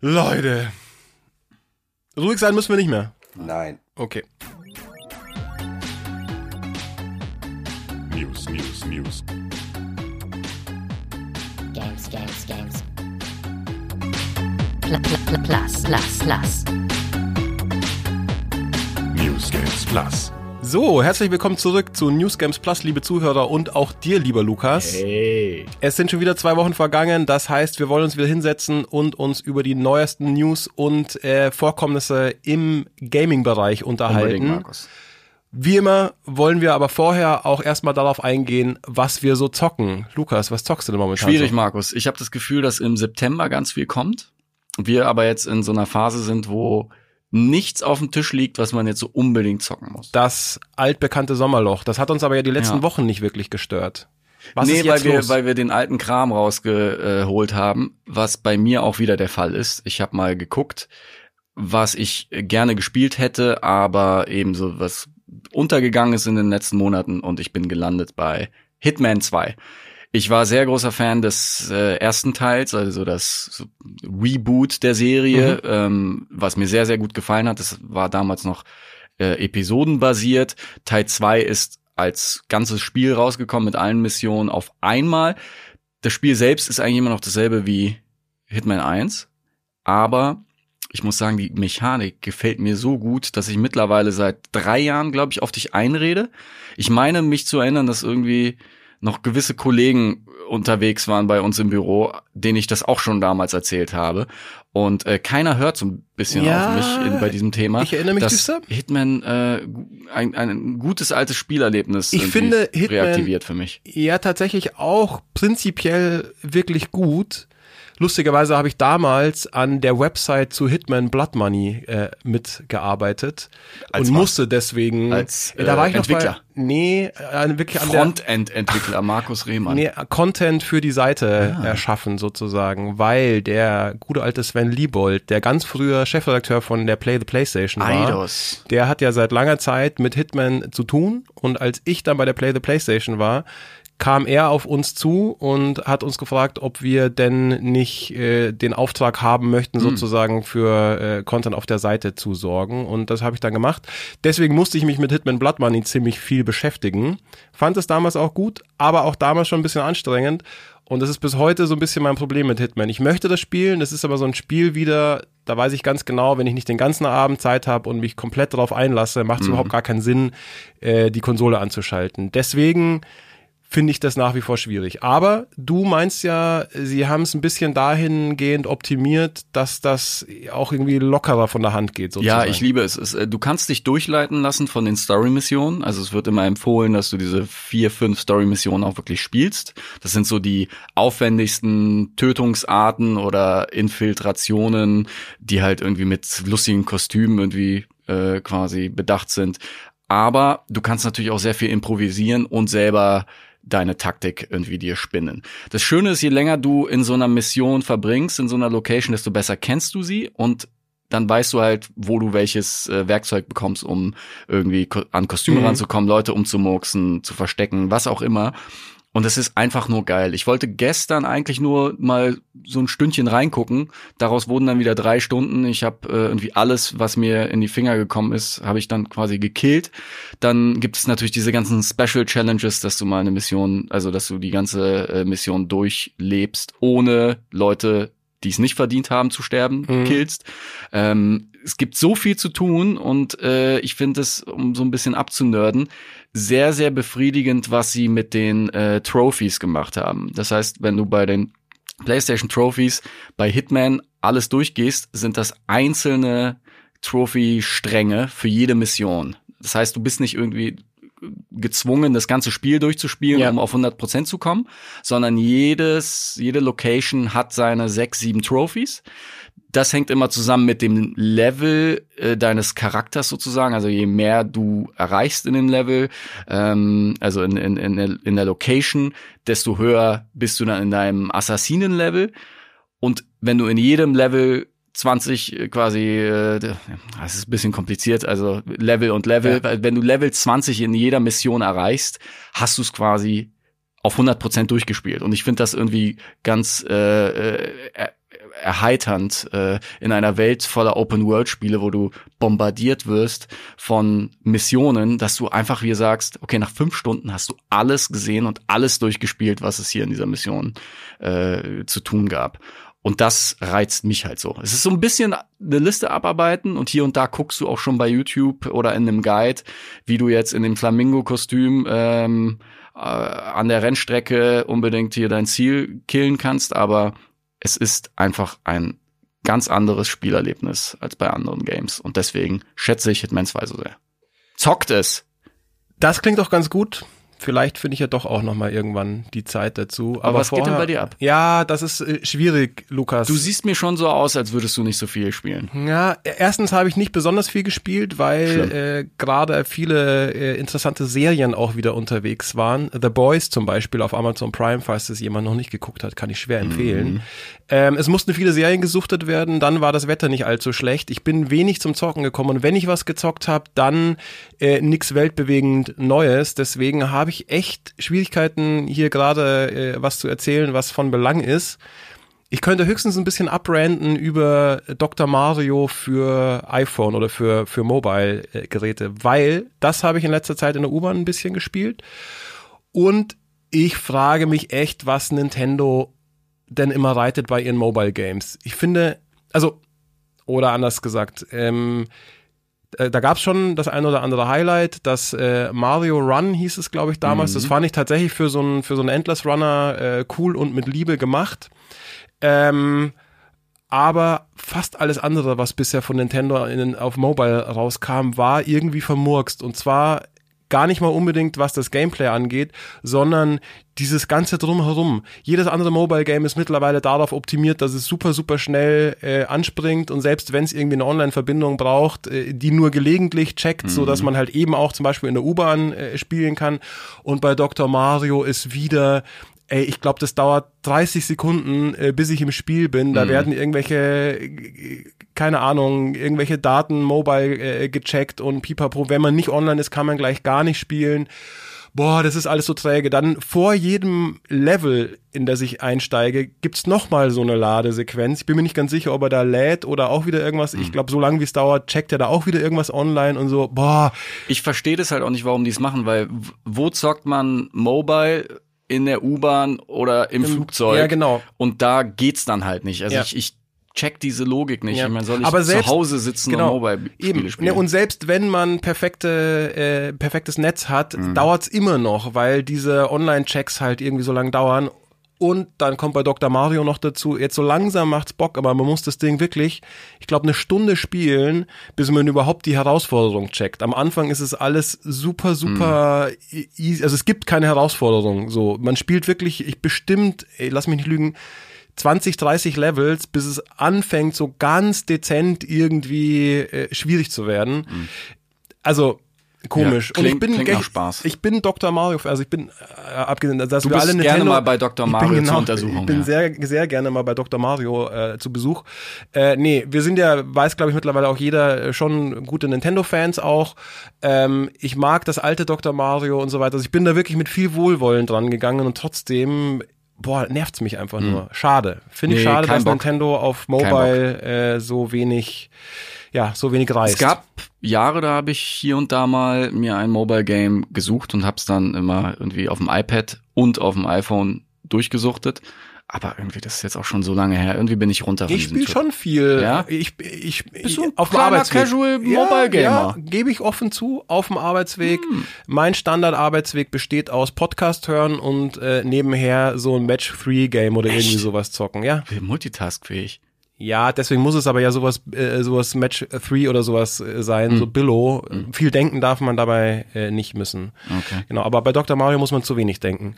Leute. Ruhig sein müssen wir nicht mehr. Nein. Okay. News, News, News. Games, Games, Games. Pl pl pl plus, plus, plus. News Games Plus. So, herzlich willkommen zurück zu News Games Plus, liebe Zuhörer und auch dir, lieber Lukas. Hey. Es sind schon wieder zwei Wochen vergangen, das heißt, wir wollen uns wieder hinsetzen und uns über die neuesten News und äh, Vorkommnisse im Gaming-Bereich unterhalten. Unbedingt, Markus. Wie immer wollen wir aber vorher auch erstmal darauf eingehen, was wir so zocken. Lukas, was zockst du denn momentan? Schwierig, so? Markus. Ich habe das Gefühl, dass im September ganz viel kommt. Wir aber jetzt in so einer Phase sind, wo nichts auf dem Tisch liegt, was man jetzt so unbedingt zocken muss. Das altbekannte Sommerloch. Das hat uns aber ja die letzten Ja. Wochen nicht wirklich gestört. Was nee, weil wir, los? weil wir den alten Kram rausgeholt haben, was bei mir auch wieder der Fall ist. Ich habe mal geguckt, was ich gerne gespielt hätte, aber eben so was untergegangen ist in den letzten Monaten und ich bin gelandet bei Hitman 2. Ich war sehr großer Fan des äh, ersten Teils, also das Reboot der Serie, ähm, was mir sehr, sehr gut gefallen hat. Das war damals noch äh, episodenbasiert. Teil 2 ist als ganzes Spiel rausgekommen mit allen Missionen auf einmal. Das Spiel selbst ist eigentlich immer noch dasselbe wie Hitman 1, aber ich muss sagen, die Mechanik gefällt mir so gut, dass ich mittlerweile seit drei Jahren, glaube ich, auf dich einrede. Ich meine, mich zu erinnern, dass irgendwie noch gewisse Kollegen unterwegs waren bei uns im Büro, denen ich das auch schon damals erzählt habe. Und äh, keiner hört so ein bisschen Ja, auf mich in, bei diesem Thema. ich erinnere mich dass düster. Hitman äh, ein, ein gutes altes Spielerlebnis Ich finde, Hitman- reaktiviert für mich. Ja, tatsächlich auch prinzipiell wirklich gut. Lustigerweise habe ich damals an der Website zu Hitman Blood Money äh, mitgearbeitet Als und was? musste deswegen Als, da war äh, ich noch Entwickler? Bei, nee, äh, wirklich an der Frontend-Entwickler Markus Rehmann. nee, Content für die Seite Ah. erschaffen sozusagen, weil der gute alte Sven Liebold, der ganz früher Chefredakteur von der Play the PlayStation war, Eidos. der hat ja seit langer Zeit mit Hitman zu tun und als ich dann bei der Play the PlayStation war, kam er auf uns zu und hat uns gefragt, ob wir denn nicht äh, den Auftrag haben möchten, sozusagen für äh, Content auf der Seite zu sorgen. Und das habe ich dann gemacht. Deswegen musste ich mich mit Hitman Blood Money ziemlich viel beschäftigen. Fand es damals auch gut, aber auch damals schon ein bisschen anstrengend. Und das ist bis heute so ein bisschen mein Problem mit Hitman. Ich möchte das spielen, das ist aber so ein Spiel wieder, da weiß ich ganz genau, wenn ich nicht den ganzen Abend Zeit habe und mich komplett darauf einlasse, macht es überhaupt gar keinen Sinn, äh, die Konsole anzuschalten. Deswegen finde ich das nach wie vor schwierig. Aber du meinst ja, sie haben es ein bisschen dahingehend optimiert, dass das auch irgendwie lockerer von der Hand geht. Sozusagen. Ja, ich liebe es. es. äh, Du kannst dich durchleiten lassen von den Story-Missionen. Also es wird immer empfohlen, dass du diese vier, fünf Story-Missionen auch wirklich spielst. Das sind so die aufwendigsten Tötungsarten oder Infiltrationen, die halt irgendwie mit lustigen Kostümen irgendwie äh, quasi bedacht sind. Aber du kannst natürlich auch sehr viel improvisieren und selber deine Taktik irgendwie dir spinnen. Das Schöne ist, je länger du in so einer Mission verbringst, in so einer Location, desto besser kennst du sie und dann weißt du halt, wo du welches äh, Werkzeug bekommst, um irgendwie ko an Kostüme Mhm. ranzukommen, Leute umzumurksen, zu verstecken, was auch immer. Und es ist einfach nur geil. Ich wollte gestern eigentlich nur mal so ein Stündchen reingucken. Daraus wurden dann wieder drei Stunden. Ich habe äh, irgendwie alles, was mir in die Finger gekommen ist, habe ich dann quasi gekillt. Dann gibt es natürlich diese ganzen Special Challenges, dass du mal eine Mission, also dass du die ganze äh, Mission durchlebst, ohne Leute die es nicht verdient haben zu sterben, Mhm. killst. Ähm, es gibt so viel zu tun und äh, ich finde es, um so ein bisschen abzunörden, sehr, sehr befriedigend, was sie mit den äh, Trophies gemacht haben. Das heißt, wenn du bei den PlayStation Trophies bei Hitman alles durchgehst, sind das einzelne Trophy-Stränge für jede Mission. Das heißt, du bist nicht irgendwie gezwungen, das ganze Spiel durchzuspielen, Ja. um auf 100% zu kommen, sondern jedes, jede Location hat seine sechs, sieben Trophies. Das hängt immer zusammen mit dem Level äh, deines Charakters sozusagen. Also je mehr du erreichst in dem Level, ähm, also in, in, in, der, in der Location, desto höher bist du dann in deinem Assassinen-Level. Und wenn du in jedem Level 20 quasi, äh, das ist ein bisschen kompliziert, also Level und Level, weil wenn du Level 20 in jeder Mission erreichst, hast du es quasi auf 100% durchgespielt. Und ich finde das irgendwie ganz äh, äh, erheiternd äh, in einer Welt voller Open-World-Spiele, wo du bombardiert wirst von Missionen, dass du einfach wie sagst, okay, nach fünf Stunden hast du alles gesehen und alles durchgespielt, was es hier in dieser Mission äh, zu tun gab. Und das reizt mich halt so. Es ist so ein bisschen eine Liste abarbeiten und hier und da guckst du auch schon bei YouTube oder in einem Guide, wie du jetzt in dem Flamingo-Kostüm ähm, äh, an der Rennstrecke unbedingt hier dein Ziel killen kannst, aber es ist einfach ein ganz anderes Spielerlebnis als bei anderen Games und deswegen schätze ich Hitman 2 so sehr. Zockt es! Das klingt doch ganz gut. Vielleicht finde ich ja doch auch noch mal irgendwann die Zeit dazu. Aber, Aber was geht denn vorher- bei dir ab? Ja, das ist äh, schwierig, Lukas. Du siehst mir schon so aus, als würdest du nicht so viel spielen. Ja, erstens habe ich nicht besonders viel gespielt, weil äh, gerade viele äh, interessante Serien auch wieder unterwegs waren. The Boys zum Beispiel auf Amazon Prime, falls das jemand noch nicht geguckt hat, kann ich schwer empfehlen. Ähm, es mussten viele Serien gesuchtet werden, dann war das Wetter nicht allzu schlecht. Ich bin wenig zum Zocken gekommen und wenn ich was gezockt habe, dann äh, nix weltbewegend Neues. Deswegen habe ich echt Schwierigkeiten, hier gerade äh, was zu erzählen, was von Belang ist. Ich könnte höchstens ein bisschen abranden über Dr. Mario für iPhone oder für, für Mobile-Geräte, weil das habe ich in letzter Zeit in der U-Bahn ein bisschen gespielt. Und ich frage mich echt, was Nintendo denn immer reitet bei ihren Mobile Games. Ich finde, also, oder anders gesagt, ähm, äh, da gab es schon das ein oder andere Highlight. Das äh, Mario Run hieß es, glaube ich, damals. Das fand ich tatsächlich für so einen für so einen Endless Runner äh, cool und mit Liebe gemacht. Ähm, aber fast alles andere, was bisher von Nintendo in, auf Mobile rauskam, war irgendwie vermurkst. Und zwar gar nicht mal unbedingt, was das Gameplay angeht, sondern dieses ganze Drumherum. Jedes andere Mobile-Game ist mittlerweile darauf optimiert, dass es super, super schnell äh, anspringt und selbst wenn es irgendwie eine Online-Verbindung braucht, äh, die nur gelegentlich checkt, so dass man halt eben auch zum Beispiel in der U-Bahn äh, spielen kann. Und bei Dr. Mario ist wieder Ey, ich glaube, das dauert 30 Sekunden, äh, bis ich im Spiel bin. Da werden irgendwelche, äh, keine Ahnung, irgendwelche Daten mobile äh, gecheckt und pipapo. Wenn man nicht online ist, kann man gleich gar nicht spielen. Boah, das ist alles so träge. Dann vor jedem Level, in das ich einsteige, gibt's noch mal so eine Ladesequenz. Ich bin mir nicht ganz sicher, ob er da lädt oder auch wieder irgendwas. Ich glaube, so lange wie es dauert, checkt er da auch wieder irgendwas online und so. Boah, Ich verstehe das halt auch nicht, warum die es machen, weil wo zockt man Mobile in der U-Bahn oder im, Flugzeug? ja, genau. Und da geht's dann halt nicht. Also Ja. ich, ich check diese Logik nicht. Ja. Ich meine, soll ich Aber zu selbst- Hause sitzen genau, und Mobile-Spiele Eben. spielen? Ne, und selbst wenn man perfekte, äh, perfektes Netz hat, dauert's immer noch, weil diese Online-Checks halt irgendwie so lang dauern. Und dann kommt bei Dr. Mario noch dazu, jetzt so langsam macht's Bock, aber man muss das Ding wirklich, ich glaube, eine Stunde spielen, bis man überhaupt die Herausforderung checkt. Am Anfang ist es alles super, super easy. Also es gibt keine Herausforderung. So, man spielt wirklich, ich bestimmt, ey, lass mich nicht lügen, 20, 30 Levels, bis es anfängt, so ganz dezent irgendwie äh, schwierig zu werden. Also komisch. Ja, und ich klingt- bin klingt echt- Spaß. Ich bin Dr. Mario, also ich bin äh, abgesehen, dass Du wir alle gerne Nintendo, mal bei Dr. Mario bin, zur genau, Untersuchung, Ich bin ja. sehr, sehr gerne mal bei Dr. Mario äh, zu Besuch. Äh, nee, wir sind ja, weiß glaube ich mittlerweile auch jeder äh, schon gute Nintendo-Fans auch. Ähm, ich mag das alte Dr. Mario und so weiter. Also ich bin da wirklich mit viel Wohlwollen dran gegangen und trotzdem Boah, nervt's mich einfach nur. Schade. Finde ich Hm. Nee, schade, dass Bock. Nintendo auf Mobile äh, so wenig, ja, so wenig reißt. Es gab Jahre, da habe ich hier und da mal mir ein Mobile Game gesucht und hab's dann immer irgendwie auf dem iPad und auf dem iPhone durchgesuchtet. Aber irgendwie, das ist jetzt auch schon so lange her. Irgendwie bin ich runter Ich spiele schon viel. Ja? Ich, ich, Bist du auf dem Arbeitsweg. Casual ja, Mobile Gamer? Ja, gebe ich offen zu, auf dem Arbeitsweg. Hm. Mein Standardarbeitsweg besteht aus Podcast hören und äh, nebenher so ein Match-Free-Game oder irgendwie sowas zocken. Ja, Multitaskfähig. ja, deswegen muss es aber ja sowas, äh, sowas Match 3 oder sowas äh, sein, Hm. so Billo. Viel denken darf man dabei äh, nicht müssen. Okay. Genau, aber bei Dr. Mario muss man zu wenig denken.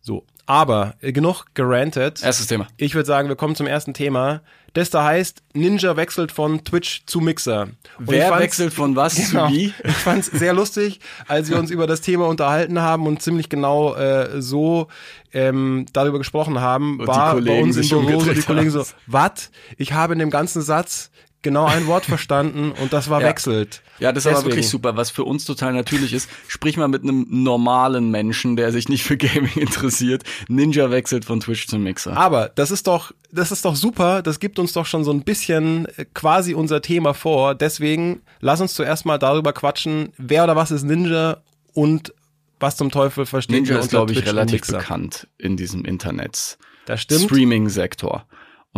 So, aber äh, genug gerantet. Erstes Thema. Ich würde sagen, wir kommen zum ersten Thema. Das da heißt, Ninja wechselt von Twitch zu Mixer. Und Wer wechselt von was Genau. zu wie? Ich fand es sehr lustig, als wir uns über das Thema unterhalten haben und ziemlich genau äh, so ähm, darüber gesprochen haben, Und war bei uns im Büro so die Kollegen so, was? Ich habe in dem ganzen Satz genau ein Wort verstanden und das war Ja. wechselt. Ja, das ist aber Deswegen. wirklich super, was für uns total natürlich ist. Sprich mal mit einem normalen Menschen, der sich nicht für Gaming interessiert. Ninja wechselt von Twitch zum Mixer. Aber das ist doch, das ist doch super. Das gibt uns doch schon so ein bisschen äh, quasi unser Thema vor. Deswegen lass uns zuerst mal darüber quatschen, wer oder was ist Ninja und was zum Teufel verstehen Ninja ist, glaube ich, Twitch relativ bekannt in diesem Internet. Das stimmt. Streaming-Sektor.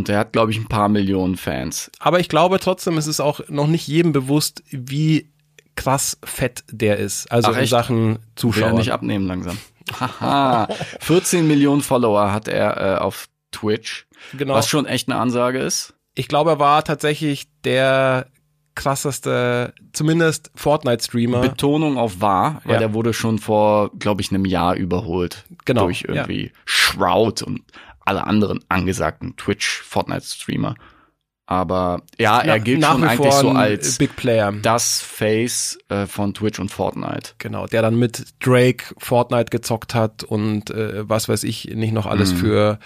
Und der hat, glaube ich, ein paar Millionen Fans. Aber ich glaube trotzdem, es ist auch noch nicht jedem bewusst, wie krass fett der ist. Also Ach, in echt? Sachen Will er Zuschauer. nicht abnehmen langsam. Haha. 14 Millionen Follower hat er äh, auf Twitch. Genau. Was schon echt eine Ansage ist. Ich glaube, er war tatsächlich der krasseste, zumindest Fortnite-Streamer. Betonung auf war, weil Ja. der wurde schon vor, glaube ich, einem Jahr überholt. Genau, Durch irgendwie Shroud und alle anderen angesagten Twitch-Fortnite-Streamer. Aber ja, er Na- gilt nach schon wie eigentlich vor so als Big Player. das Face äh, von Twitch und Fortnite. Genau, der dann mit Drake Fortnite gezockt hat und äh, was weiß ich, nicht noch Mhm. alles für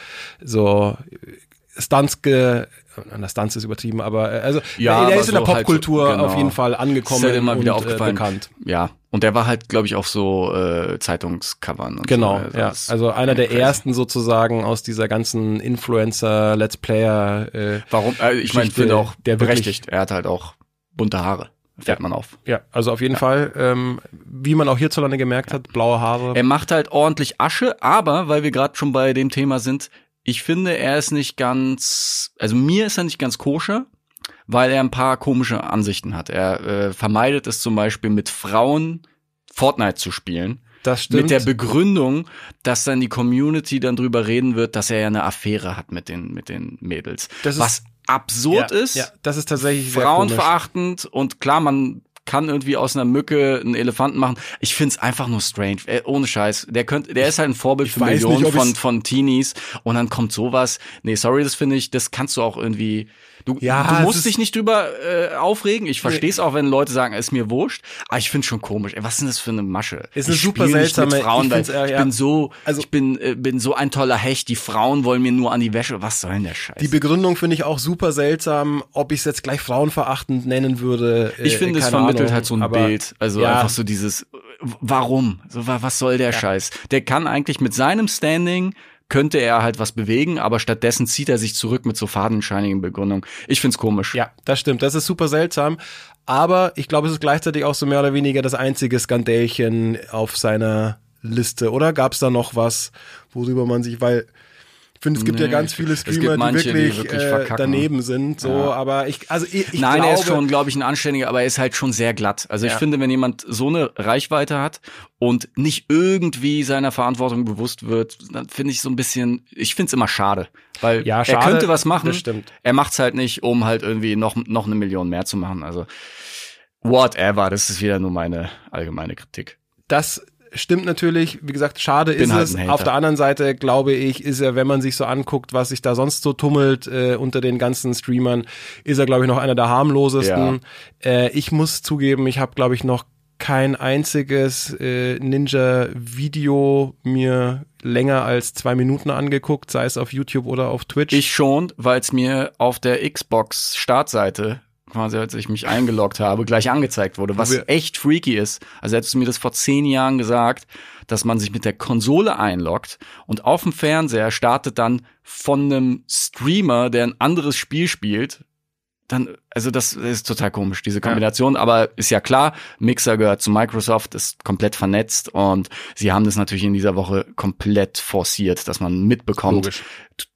so äh, Stunts ge na, Stunts ist übertrieben, aber äh, also Ja, der aber ist in der so halt so, Popkultur genau. auf jeden Fall angekommen Ist halt immer wieder und äh, aufgefallen. bekannt. Ja, und der war halt, glaube ich, auf so äh, Zeitungscovern. Und Genau, so. ja. das- Also einer der crazy. ersten sozusagen aus dieser ganzen Influencer, Let's Player. Äh, Warum? Äh, ich meine, finde auch der berechtigt. Er hat halt auch bunte Haare. Fällt Ja. man auf. ja, also auf jeden Fall, ähm, wie man auch hierzulande gemerkt hat, blaue Haare. Er macht halt ordentlich Asche, aber weil wir gerade schon bei dem Thema sind, ich finde, er ist nicht ganz, also mir ist er nicht ganz koscher, weil er ein paar komische Ansichten hat. Er äh, vermeidet es zum Beispiel mit Frauen Fortnite zu spielen. das stimmt. Mit der Begründung, dass dann die Community dann drüber reden wird, dass er ja eine Affäre hat mit den, mit den Mädels. Das ist- Was absurd ja, ist, Ja, das ist tatsächlich frauenverachtend und klar, man kann irgendwie aus einer Mücke einen Elefanten machen. Ich find's einfach nur strange. Äh, ohne Scheiß. Der könnte, der ist halt ein Vorbild für weiß Millionen nicht, von, von Teenies und dann kommt sowas. Nee, sorry, das finde ich, das kannst du auch irgendwie. Du, Ja, du es musst dich nicht drüber äh, aufregen. Ich verstehe es auch, wenn Leute sagen, ist mir wurscht. Aber ich find's schon komisch. Ey, was ist denn das für eine Masche? Ist eine ich super seltsame- Mit Frauen, ich weil äh, ich ja. bin so, Also- ich bin, äh, bin so ein toller Hecht. Die Frauen wollen mir nur an die Wäsche. Was soll denn der Scheiß? Die Begründung finde ich auch super seltsam, ob ich es jetzt gleich frauenverachtend nennen würde. Ich äh, finde, es vermittelt Ahnung, halt so ein aber Bild. Also ja. einfach so dieses, warum? So, wa- was soll der Scheiß? Der kann eigentlich mit seinem Standing könnte er halt was bewegen, aber stattdessen zieht er sich zurück mit so fadenscheinigen Begründungen. Ich find's komisch. Ja, das stimmt. Das ist super seltsam. Aber ich glaube, es ist gleichzeitig auch so mehr oder weniger das einzige Skandälchen auf seiner Liste. Oder gab es da noch was, worüber man sich, weil finde, es gibt ja Nee, ganz viele Streamer, manche, die die wirklich, wirklich äh, daneben sind. So, Ja. aber ich, also ich, ich Nein, glaube, er ist schon, glaube ich, ein Anständiger, aber er ist halt schon sehr glatt. Also ich Ja. finde, wenn jemand so eine Reichweite hat und nicht irgendwie seiner Verantwortung bewusst wird, dann finde ich so ein bisschen, ich finde es immer schade. Weil Ja, er schade, könnte was machen. das stimmt. Er macht's halt nicht, um halt irgendwie noch, noch eine Million mehr zu machen. Also whatever, das ist wieder nur meine allgemeine Kritik. Das stimmt natürlich. Wie gesagt, schade Bin ist halt es. Auf der anderen Seite glaube ich, ist er, wenn man sich so anguckt, was sich da sonst so tummelt äh, unter den ganzen Streamern, ist er glaube ich noch einer der harmlosesten. Äh, ich muss zugeben, ich habe glaube ich noch kein einziges äh, Ninja-Video mir länger als zwei Minuten angeguckt, sei es auf YouTube oder auf Twitch. Ich schon, weil es mir auf der Xbox Startseite quasi als ich mich eingeloggt habe, gleich angezeigt wurde, was echt freaky ist. Also hättest du mir das vor zehn Jahren gesagt, dass man sich mit der Konsole einloggt und auf dem Fernseher startet dann von einem Streamer, der ein anderes Spiel spielt, dann, also das ist total komisch, diese Kombination, aber ist ja klar, Mixer gehört zu Microsoft, ist komplett vernetzt und sie haben das natürlich in dieser Woche komplett forciert, dass man mitbekommt, Logisch.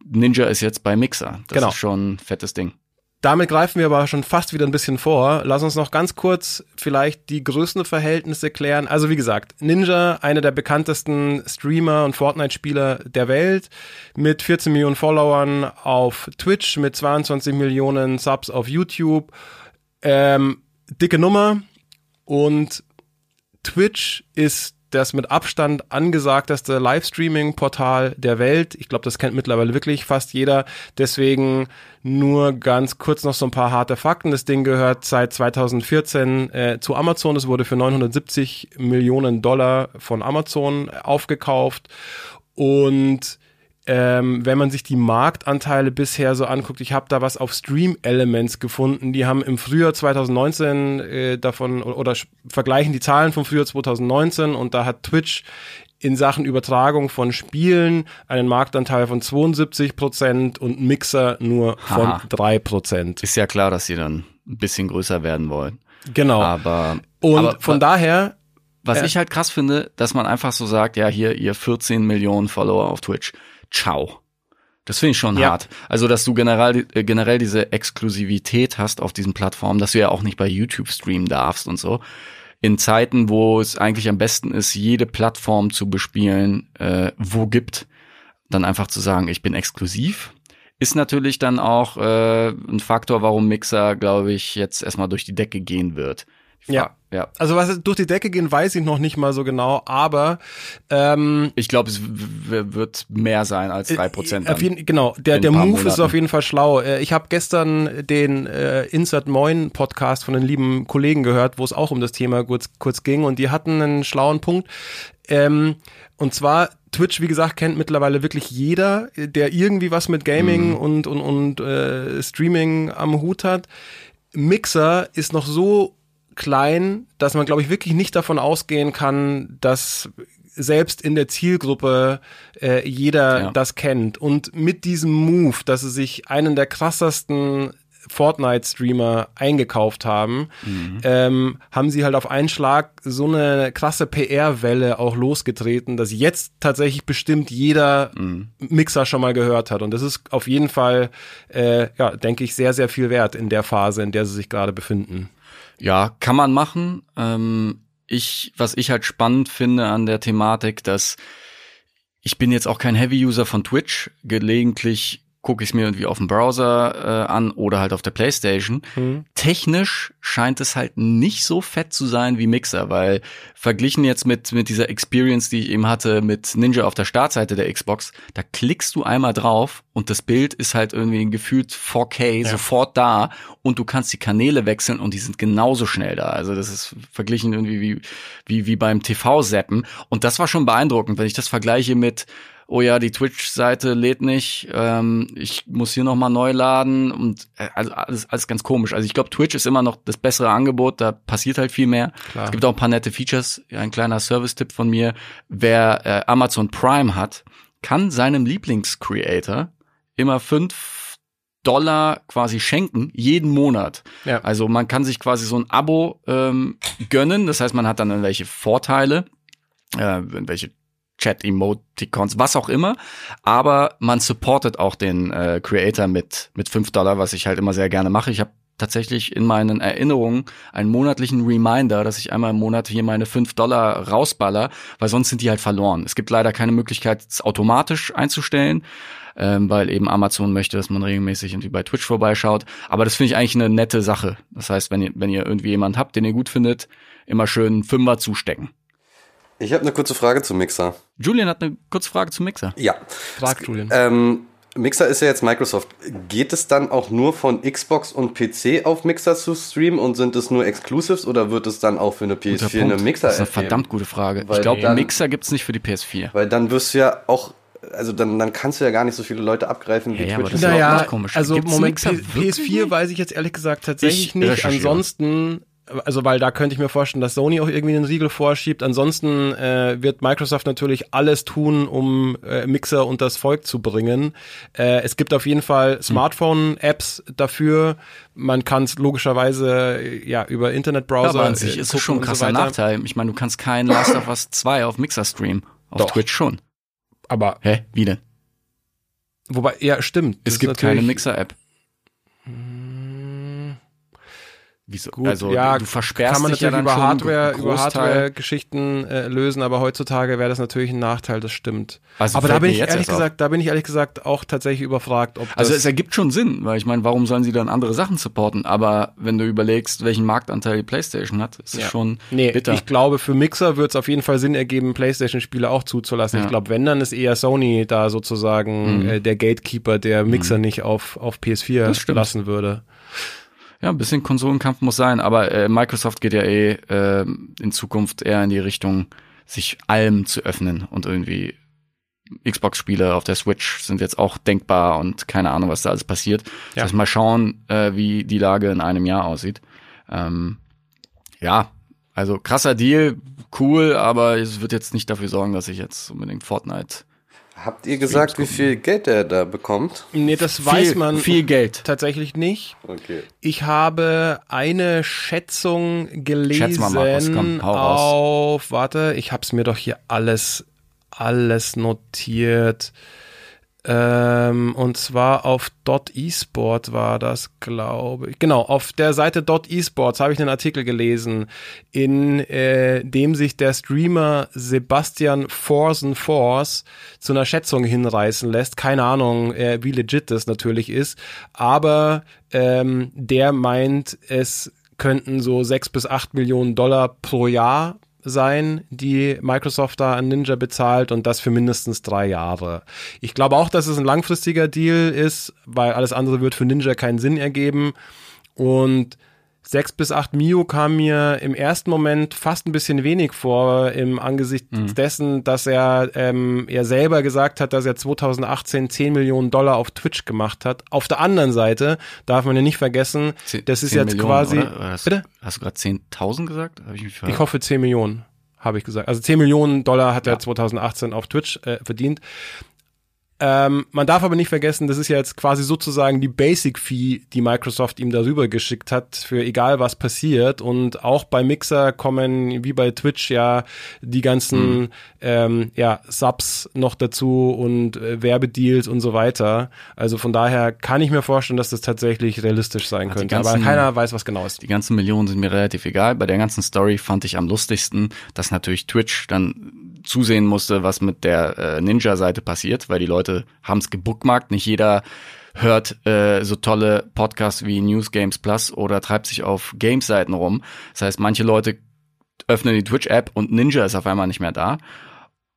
Ninja ist jetzt bei Mixer. Das Genau. ist schon ein fettes Ding. Damit greifen wir aber schon fast wieder ein bisschen vor. Lass uns noch ganz kurz vielleicht die Größenverhältnisse klären. Also wie gesagt, Ninja, einer der bekanntesten Streamer und Fortnite-Spieler der Welt, mit 14 Millionen Followern auf Twitch, mit 22 Millionen Subs auf YouTube. Ähm, dicke Nummer. Und Twitch ist das mit Abstand angesagteste Livestreaming-Portal der Welt. Ich glaube, das kennt mittlerweile wirklich fast jeder. Deswegen nur ganz kurz noch so ein paar harte Fakten. Das Ding gehört seit 2014 äh, zu Amazon. Es wurde für 970 Millionen Dollar von Amazon aufgekauft. Und ähm, wenn man sich die Marktanteile bisher so anguckt, ich habe da was auf Stream Elements gefunden, die haben im Frühjahr 2019 äh, davon oder, oder vergleichen die Zahlen vom Frühjahr 2019 und da hat Twitch in Sachen Übertragung von Spielen einen Marktanteil von 72 Prozent und Mixer nur von Haha. drei Prozent. Ist ja klar, dass sie dann ein bisschen größer werden wollen. Genau. Aber und aber von daher, Was Ja. ich halt krass finde, dass man einfach so sagt, ja, hier, ihr 14 Millionen Follower auf Twitch. Ciao. Das finde ich schon Ja. hart. Also, dass du generell, äh, generell diese Exklusivität hast auf diesen Plattformen, dass du ja auch nicht bei YouTube streamen darfst und so. In Zeiten, wo es eigentlich am besten ist, jede Plattform zu bespielen, äh, wo gibt, dann einfach zu sagen, ich bin exklusiv, ist natürlich dann auch äh, ein Faktor, warum Mixer, glaube ich, jetzt erstmal durch die Decke gehen wird. Ja. Ja. also was durch die Decke gehen, weiß ich noch nicht mal so genau, aber ähm, Ich glaube, es wird mehr sein als drei Prozent. Äh, genau, der, der Move ist Monaten. auf jeden Fall schlau. Äh, Ich habe gestern den äh, Insert Moin Podcast von den lieben Kollegen gehört, wo es auch um das Thema kurz, kurz ging und die hatten einen schlauen Punkt. Ähm, und zwar Twitch, wie gesagt, kennt mittlerweile wirklich jeder, der irgendwie was mit Gaming und, und, und äh, Streaming am Hut hat. Mixer ist noch so klein, dass man, glaube ich, wirklich nicht davon ausgehen kann, dass selbst in der Zielgruppe äh, jeder Ja. das kennt. Und mit diesem Move, dass sie sich einen der krassesten Fortnite-Streamer eingekauft haben, ähm, haben sie halt auf einen Schlag so eine krasse PR-Welle auch losgetreten, dass jetzt tatsächlich bestimmt jeder Mixer schon mal gehört hat. Und das ist auf jeden Fall, äh, ja, denke ich, sehr, sehr viel wert in der Phase, in der sie sich gerade befinden. Ja, kann man machen. Ähm, ich, was ich halt spannend finde an der Thematik, dass ich bin jetzt auch kein Heavy-User von Twitch. Gelegentlich gucke ich es mir irgendwie auf dem Browser äh, an oder halt auf der Playstation. Technisch scheint es halt nicht so fett zu sein wie Mixer, weil verglichen jetzt mit, mit dieser Experience, die ich eben hatte mit Ninja auf der Startseite der Xbox, da klickst du einmal drauf und das Bild ist halt irgendwie gefühlt 4K sofort da und du kannst die Kanäle wechseln und die sind genauso schnell da. Also das ist verglichen irgendwie wie, wie, wie beim TV-Zappen. Und das war schon beeindruckend, wenn ich das vergleiche mit oh ja, die Twitch-Seite lädt nicht, ähm, ich muss hier nochmal neu laden und äh, also alles, alles ganz komisch. Also ich glaube, Twitch ist immer noch das bessere Angebot, da passiert halt viel mehr. Klar. Es gibt auch ein paar nette Features. Ein kleiner Service-Tipp von mir, wer äh, Amazon Prime hat, kann seinem Lieblingscreator immer fünf Dollar quasi schenken, jeden Monat. Ja. Also man kann sich quasi so ein Abo ähm, gönnen, das heißt, man hat dann irgendwelche Vorteile, äh, irgendwelche Chat-Emoticons, was auch immer. Aber man supportet auch den äh, Creator mit, mit 5 Dollar, was ich halt immer sehr gerne mache. Ich habe tatsächlich in meinen Erinnerungen einen monatlichen Reminder, dass ich einmal im Monat hier meine 5 Dollar rausballer, weil sonst sind die halt verloren. Es gibt leider keine Möglichkeit, es automatisch einzustellen, ähm, weil eben Amazon möchte, dass man regelmäßig irgendwie bei Twitch vorbeischaut. Aber das finde ich eigentlich eine nette Sache. Das heißt, wenn ihr, wenn ihr irgendwie jemanden habt, den ihr gut findet, immer schön Fünfer zustecken. Ich habe eine kurze Frage zum Mixer. Julian hat eine kurze Frage zum Mixer. Ja. Frag Julian. Ähm, Mixer ist ja jetzt Microsoft. Geht es dann auch nur von Xbox und PC auf Mixer zu streamen und sind es nur Exclusives oder wird es dann auch für eine Guter PS4 eine Punkt. Mixer Das ist eine verdammt gute Frage. Weil ich glaube, Mixer gibt's nicht für die PS4. Weil dann wirst du ja auch, also dann, dann kannst du ja gar nicht so viele Leute abgreifen wie Ja, Twitch. das ist es auch. Naja, komisch. also Gibt's Moment, Mixer P- wirklich PS4 nicht? weiß ich jetzt ehrlich gesagt tatsächlich Ich nicht. Ansonsten, also weil da könnte ich mir vorstellen, dass Sony auch irgendwie einen Riegel vorschiebt. Ansonsten äh, wird Microsoft natürlich alles tun, um äh, Mixer und das Volk zu bringen. Äh, es gibt auf jeden Fall Smartphone-Apps dafür. Man kann es logischerweise äh, ja über Internetbrowser. aber an sich äh, ist es schon ein so krasser weiter. Nachteil. Ich meine, du kannst kein Last of Us 2 auf Mixer streamen. Auf Doch. Twitch schon. Aber Hä? Wie denn? wobei, ja, stimmt. Es gibt keine Mixer-App. Wieso? Gut, also ja, du versperrst kann man dich ja natürlich dann über Hardware, über. Hardware-Geschichten äh, lösen, aber heutzutage wäre das natürlich ein Nachteil, das stimmt. Also aber da bin ich ehrlich erst auf. gesagt, da bin ich ehrlich gesagt auch tatsächlich überfragt, ob Also es ergibt schon Sinn, weil ich meine, warum sollen sie dann andere Sachen supporten? Aber wenn du überlegst, welchen Marktanteil die PlayStation hat, ist es Ja. schon Nee, bitter. ich glaube, für Mixer wird es auf jeden Fall Sinn ergeben, Playstation-Spiele auch zuzulassen. Ja. Ich glaube, wenn, dann ist eher Sony da sozusagen Mhm. äh, der Gatekeeper, der Mixer nicht auf, auf PS4 Das stimmt. lassen würde. Ja, ein bisschen Konsolenkampf muss sein, aber äh, Microsoft geht ja eh äh, in Zukunft eher in die Richtung, sich allem zu öffnen und irgendwie Xbox-Spiele auf der Switch sind jetzt auch denkbar und keine Ahnung, was da alles passiert. Ja. Das heißt, mal schauen, äh, wie die Lage in einem Jahr aussieht. Ähm, ja, also krasser Deal, cool, aber es wird jetzt nicht dafür sorgen, dass ich jetzt unbedingt Fortnite. Habt ihr gesagt, wie viel Geld er da bekommt? Nee, das weiß viel, man Viel Geld. tatsächlich nicht. Okay. Ich habe eine Schätzung gelesen Schätz mal, Markus, komm, hau raus. auf, warte, ich habe es mir doch hier alles, alles notiert. Ähm, und zwar auf eSport war das, glaube ich. Genau, auf der Seite eSports habe ich einen Artikel gelesen, in äh, dem sich der Streamer Sebastian Forsen Force zu einer Schätzung hinreißen lässt. Keine Ahnung, äh, wie legit das natürlich ist, aber ähm, der meint, es könnten so sechs bis acht Millionen Dollar pro Jahr sein, die Microsoft da an Ninja bezahlt und das für mindestens drei Jahre. Ich glaube auch, dass es ein langfristiger Deal ist, weil alles andere wird für Ninja keinen Sinn ergeben. Und sechs bis acht Mio kam mir im ersten Moment fast ein bisschen wenig vor im Angesicht dessen, dass er ähm, er selber gesagt hat, dass er 2018 10 Millionen Dollar auf Twitch gemacht hat. Auf der anderen Seite darf man ja nicht vergessen, Zehn- das ist jetzt Millionen, quasi Oder? Oder hast, bitte. Hast du gerade 10.000 gesagt? Ich? Ich hoffe 10 Millionen, habe ich gesagt. Also 10 Millionen Dollar hat Ja. er 2018 auf Twitch äh, verdient. Ähm, man darf aber nicht vergessen, das ist ja jetzt quasi sozusagen die Basic-Fee, die Microsoft ihm darüber geschickt hat, für egal was passiert. Und auch bei Mixer kommen, wie bei Twitch, ja die ganzen ähm, ja, Subs noch dazu und äh, Werbedeals und so weiter. Also von daher kann ich mir vorstellen, dass das tatsächlich realistisch sein die könnte. Aber ganzen- keiner weiß, was genau ist. Die ganzen Millionen sind mir relativ egal. Bei der ganzen Story fand ich am lustigsten, dass natürlich Twitch dann zusehen musste, was mit der äh, Ninja-Seite passiert, weil die Leute haben es gebookmarkt. Nicht jeder hört äh, so tolle Podcasts wie News Games Plus oder treibt sich auf Games-Seiten rum. Das heißt, manche Leute öffnen die Twitch-App und Ninja ist auf einmal nicht mehr da.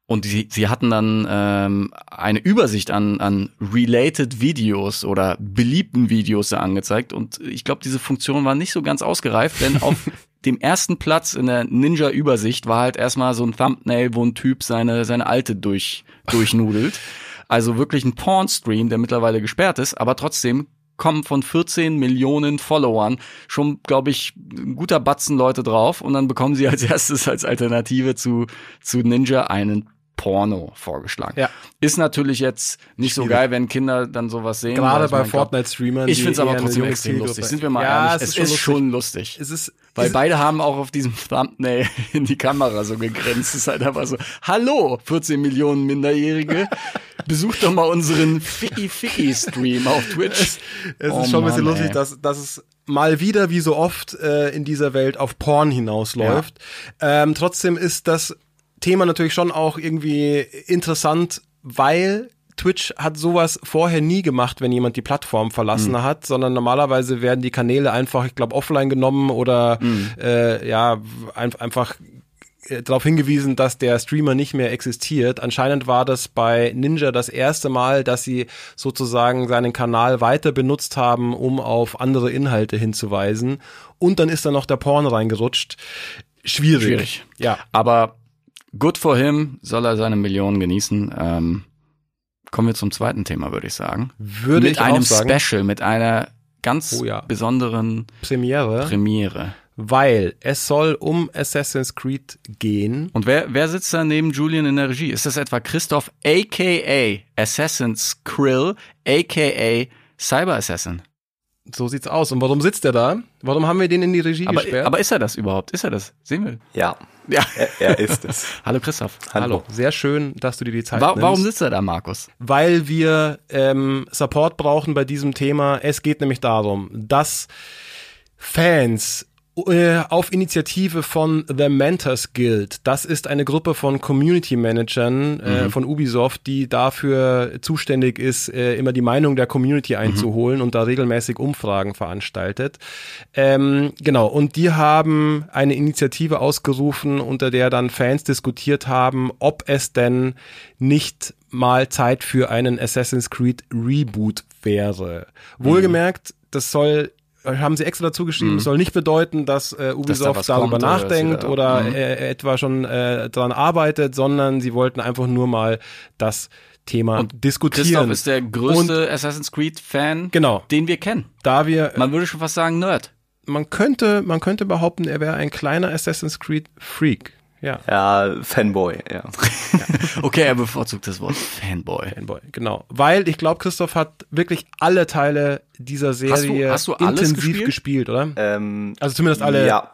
Und sie, sie hatten dann ähm, eine Übersicht an, an related Videos oder beliebten Videos da angezeigt. Und ich glaube, diese Funktion war nicht so ganz ausgereift, denn auf dem ersten Platz in der Ninja-Übersicht war halt erstmal so ein Thumbnail, wo ein Typ seine, seine alte durch, durchnudelt. Also wirklich ein Porn-Stream, der mittlerweile gesperrt ist, aber trotzdem kommen von 14 Millionen Followern schon, glaube ich, ein guter Batzen Leute drauf und dann bekommen sie als erstes als Alternative zu, zu Ninja einen Porno vorgeschlagen. Ja. Ist natürlich jetzt nicht so Schwierig. geil, wenn Kinder dann sowas sehen. Gerade bei Fortnite-Streamern. Ich finde es aber trotzdem extrem lustig. Sind wir mal ja, ehrlich, es ist, schon lustig. Es ist, Weil es, beide haben auch auf diesem Thumbnail in die Kamera so gegrenzt. Es ist halt einfach so, hallo, 14 Millionen Minderjährige, besucht doch mal unseren Ficky-Ficky-Stream auf Twitch. es Oh ist schon ein bisschen lustig, ey. dass, dass es mal wieder, wie so oft äh, in dieser Welt, auf Porn hinausläuft. Ähm, trotzdem ist das Thema natürlich schon auch irgendwie interessant, weil Twitch hat sowas vorher nie gemacht, wenn jemand die Plattform verlassen Mhm. hat, sondern normalerweise werden die Kanäle einfach, ich glaube, offline genommen oder Mhm. äh, ja, ein, einfach darauf hingewiesen, dass der Streamer nicht mehr existiert. Anscheinend war das bei Ninja das erste Mal, dass sie sozusagen seinen Kanal weiter benutzt haben, um auf andere Inhalte hinzuweisen. Und dann ist da noch der Porn reingerutscht. Schwierig. Schwierig. Ja. Aber good for him, soll er seine Millionen genießen. Ähm, kommen wir zum zweiten Thema, würde ich sagen. Würde mit ich einem auch sagen. Special, mit einer ganz Oh ja. besonderen Premiere, Premiere. weil es soll um Assassin's Creed gehen. Und wer, wer sitzt da neben Julian in der Regie? Ist das etwa Christoph, aka Assassin's Krill, aka Cyber Assassin? So sieht's aus. Und warum sitzt er da? Warum haben wir den in die Regie Aber, gesperrt? aber ist er das überhaupt? Ist er das? Sehen wir. Ja, Ja. er, er ist es. Hallo Christoph. Hallo. Sehr schön, dass du dir die Zeit Wa nimmst. warum sitzt er da, Markus? weil wir ähm, Support brauchen bei diesem Thema. Es geht nämlich darum, dass Fans auf Initiative von The Mentors Guild, das ist eine Gruppe von Community Managern äh, von Ubisoft, die dafür zuständig ist, äh, immer die Meinung der Community einzuholen und da regelmäßig Umfragen veranstaltet. Ähm, genau, und die haben eine Initiative ausgerufen, unter der dann Fans diskutiert haben, ob es denn nicht mal Zeit für einen Assassin's Creed Reboot wäre. Wohlgemerkt, das soll haben sie extra dazu geschrieben, es soll nicht bedeuten, dass äh, Ubisoft was darüber kommt oder dass nachdenkt da- oder Mhm. äh, etwa schon äh, daran arbeitet, sondern sie wollten einfach nur mal das Thema Und diskutieren. Christoph ist der größte Assassin's Creed Fan, Genau. den wir kennen. da wir, Man würde schon fast sagen Nerd. man könnte, man könnte behaupten, er wäre ein kleiner Assassin's Creed Freak. Ja. Ja, Fanboy, ja. Okay, er bevorzugt das Wort Fanboy. Fanboy, genau. Weil ich glaube, Christoph hat wirklich alle Teile dieser Serie hast du alles intensiv gespielt? gespielt, oder? Ähm, Also zumindest alle, Ja.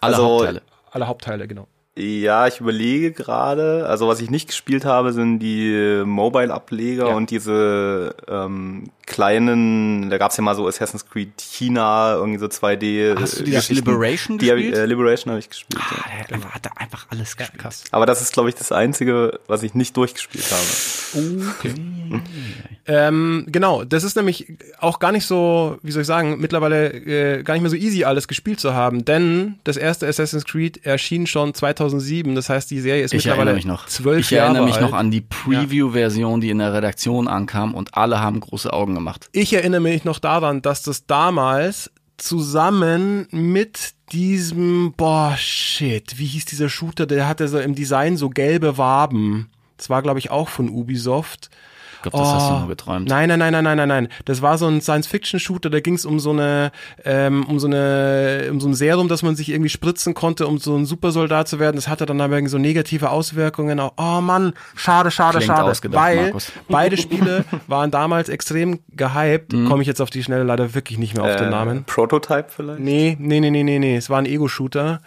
Alle also, Hauptteile. alle Hauptteile, genau. Ja, ich überlege gerade. Also was ich nicht gespielt habe, sind die Mobile-Ableger Ja. und diese ähm, kleinen, da gab's ja mal so Assassin's Creed China, irgendwie so 2D. Hast du die Geschichten. Liberation die hab ich, gespielt? äh, Liberation habe ich gespielt. Ah, ja. der hat einfach, hat er einfach alles gespielt. krass. Aber das ist, glaube ich, das Einzige, was ich nicht durchgespielt habe. Okay. ähm, genau, das ist nämlich auch gar nicht so, wie soll ich sagen, mittlerweile äh, gar nicht mehr so easy, alles gespielt zu haben, denn das erste Assassin's Creed erschien schon 2007, das heißt, die Serie ist Ich mittlerweile erinnere mich noch. zwölf ich Jahre erinnere mich alt. noch an die Preview-Version, die in der Redaktion ankam und alle haben große Augen gemacht. Ich erinnere mich noch daran, dass das damals zusammen mit diesem, boah, shit, wie hieß dieser Shooter, der hatte so im Design so gelbe Waben. Das war, glaube ich, auch von Ubisoft. Ich glaube, das hast du Oh. nur geträumt. Nein, nein, nein, nein, nein, nein, nein. Das war so ein Science-Fiction-Shooter, da ging es um so eine, ähm, um so eine, um so ein Serum, das man sich irgendwie spritzen konnte, um so ein Supersoldat zu werden. Das hatte dann aber irgendwie so negative Auswirkungen. Auch, oh Mann, schade, schade, Klingt schade. ausgedacht, Weil Markus. beide Spiele waren damals extrem gehypt. Mhm. Komme ich jetzt auf die Schnelle leider wirklich nicht mehr auf den Äh, Namen. Prototype vielleicht? Nee, nee, nee, nee, nee, nee. Es war ein Ego-Shooter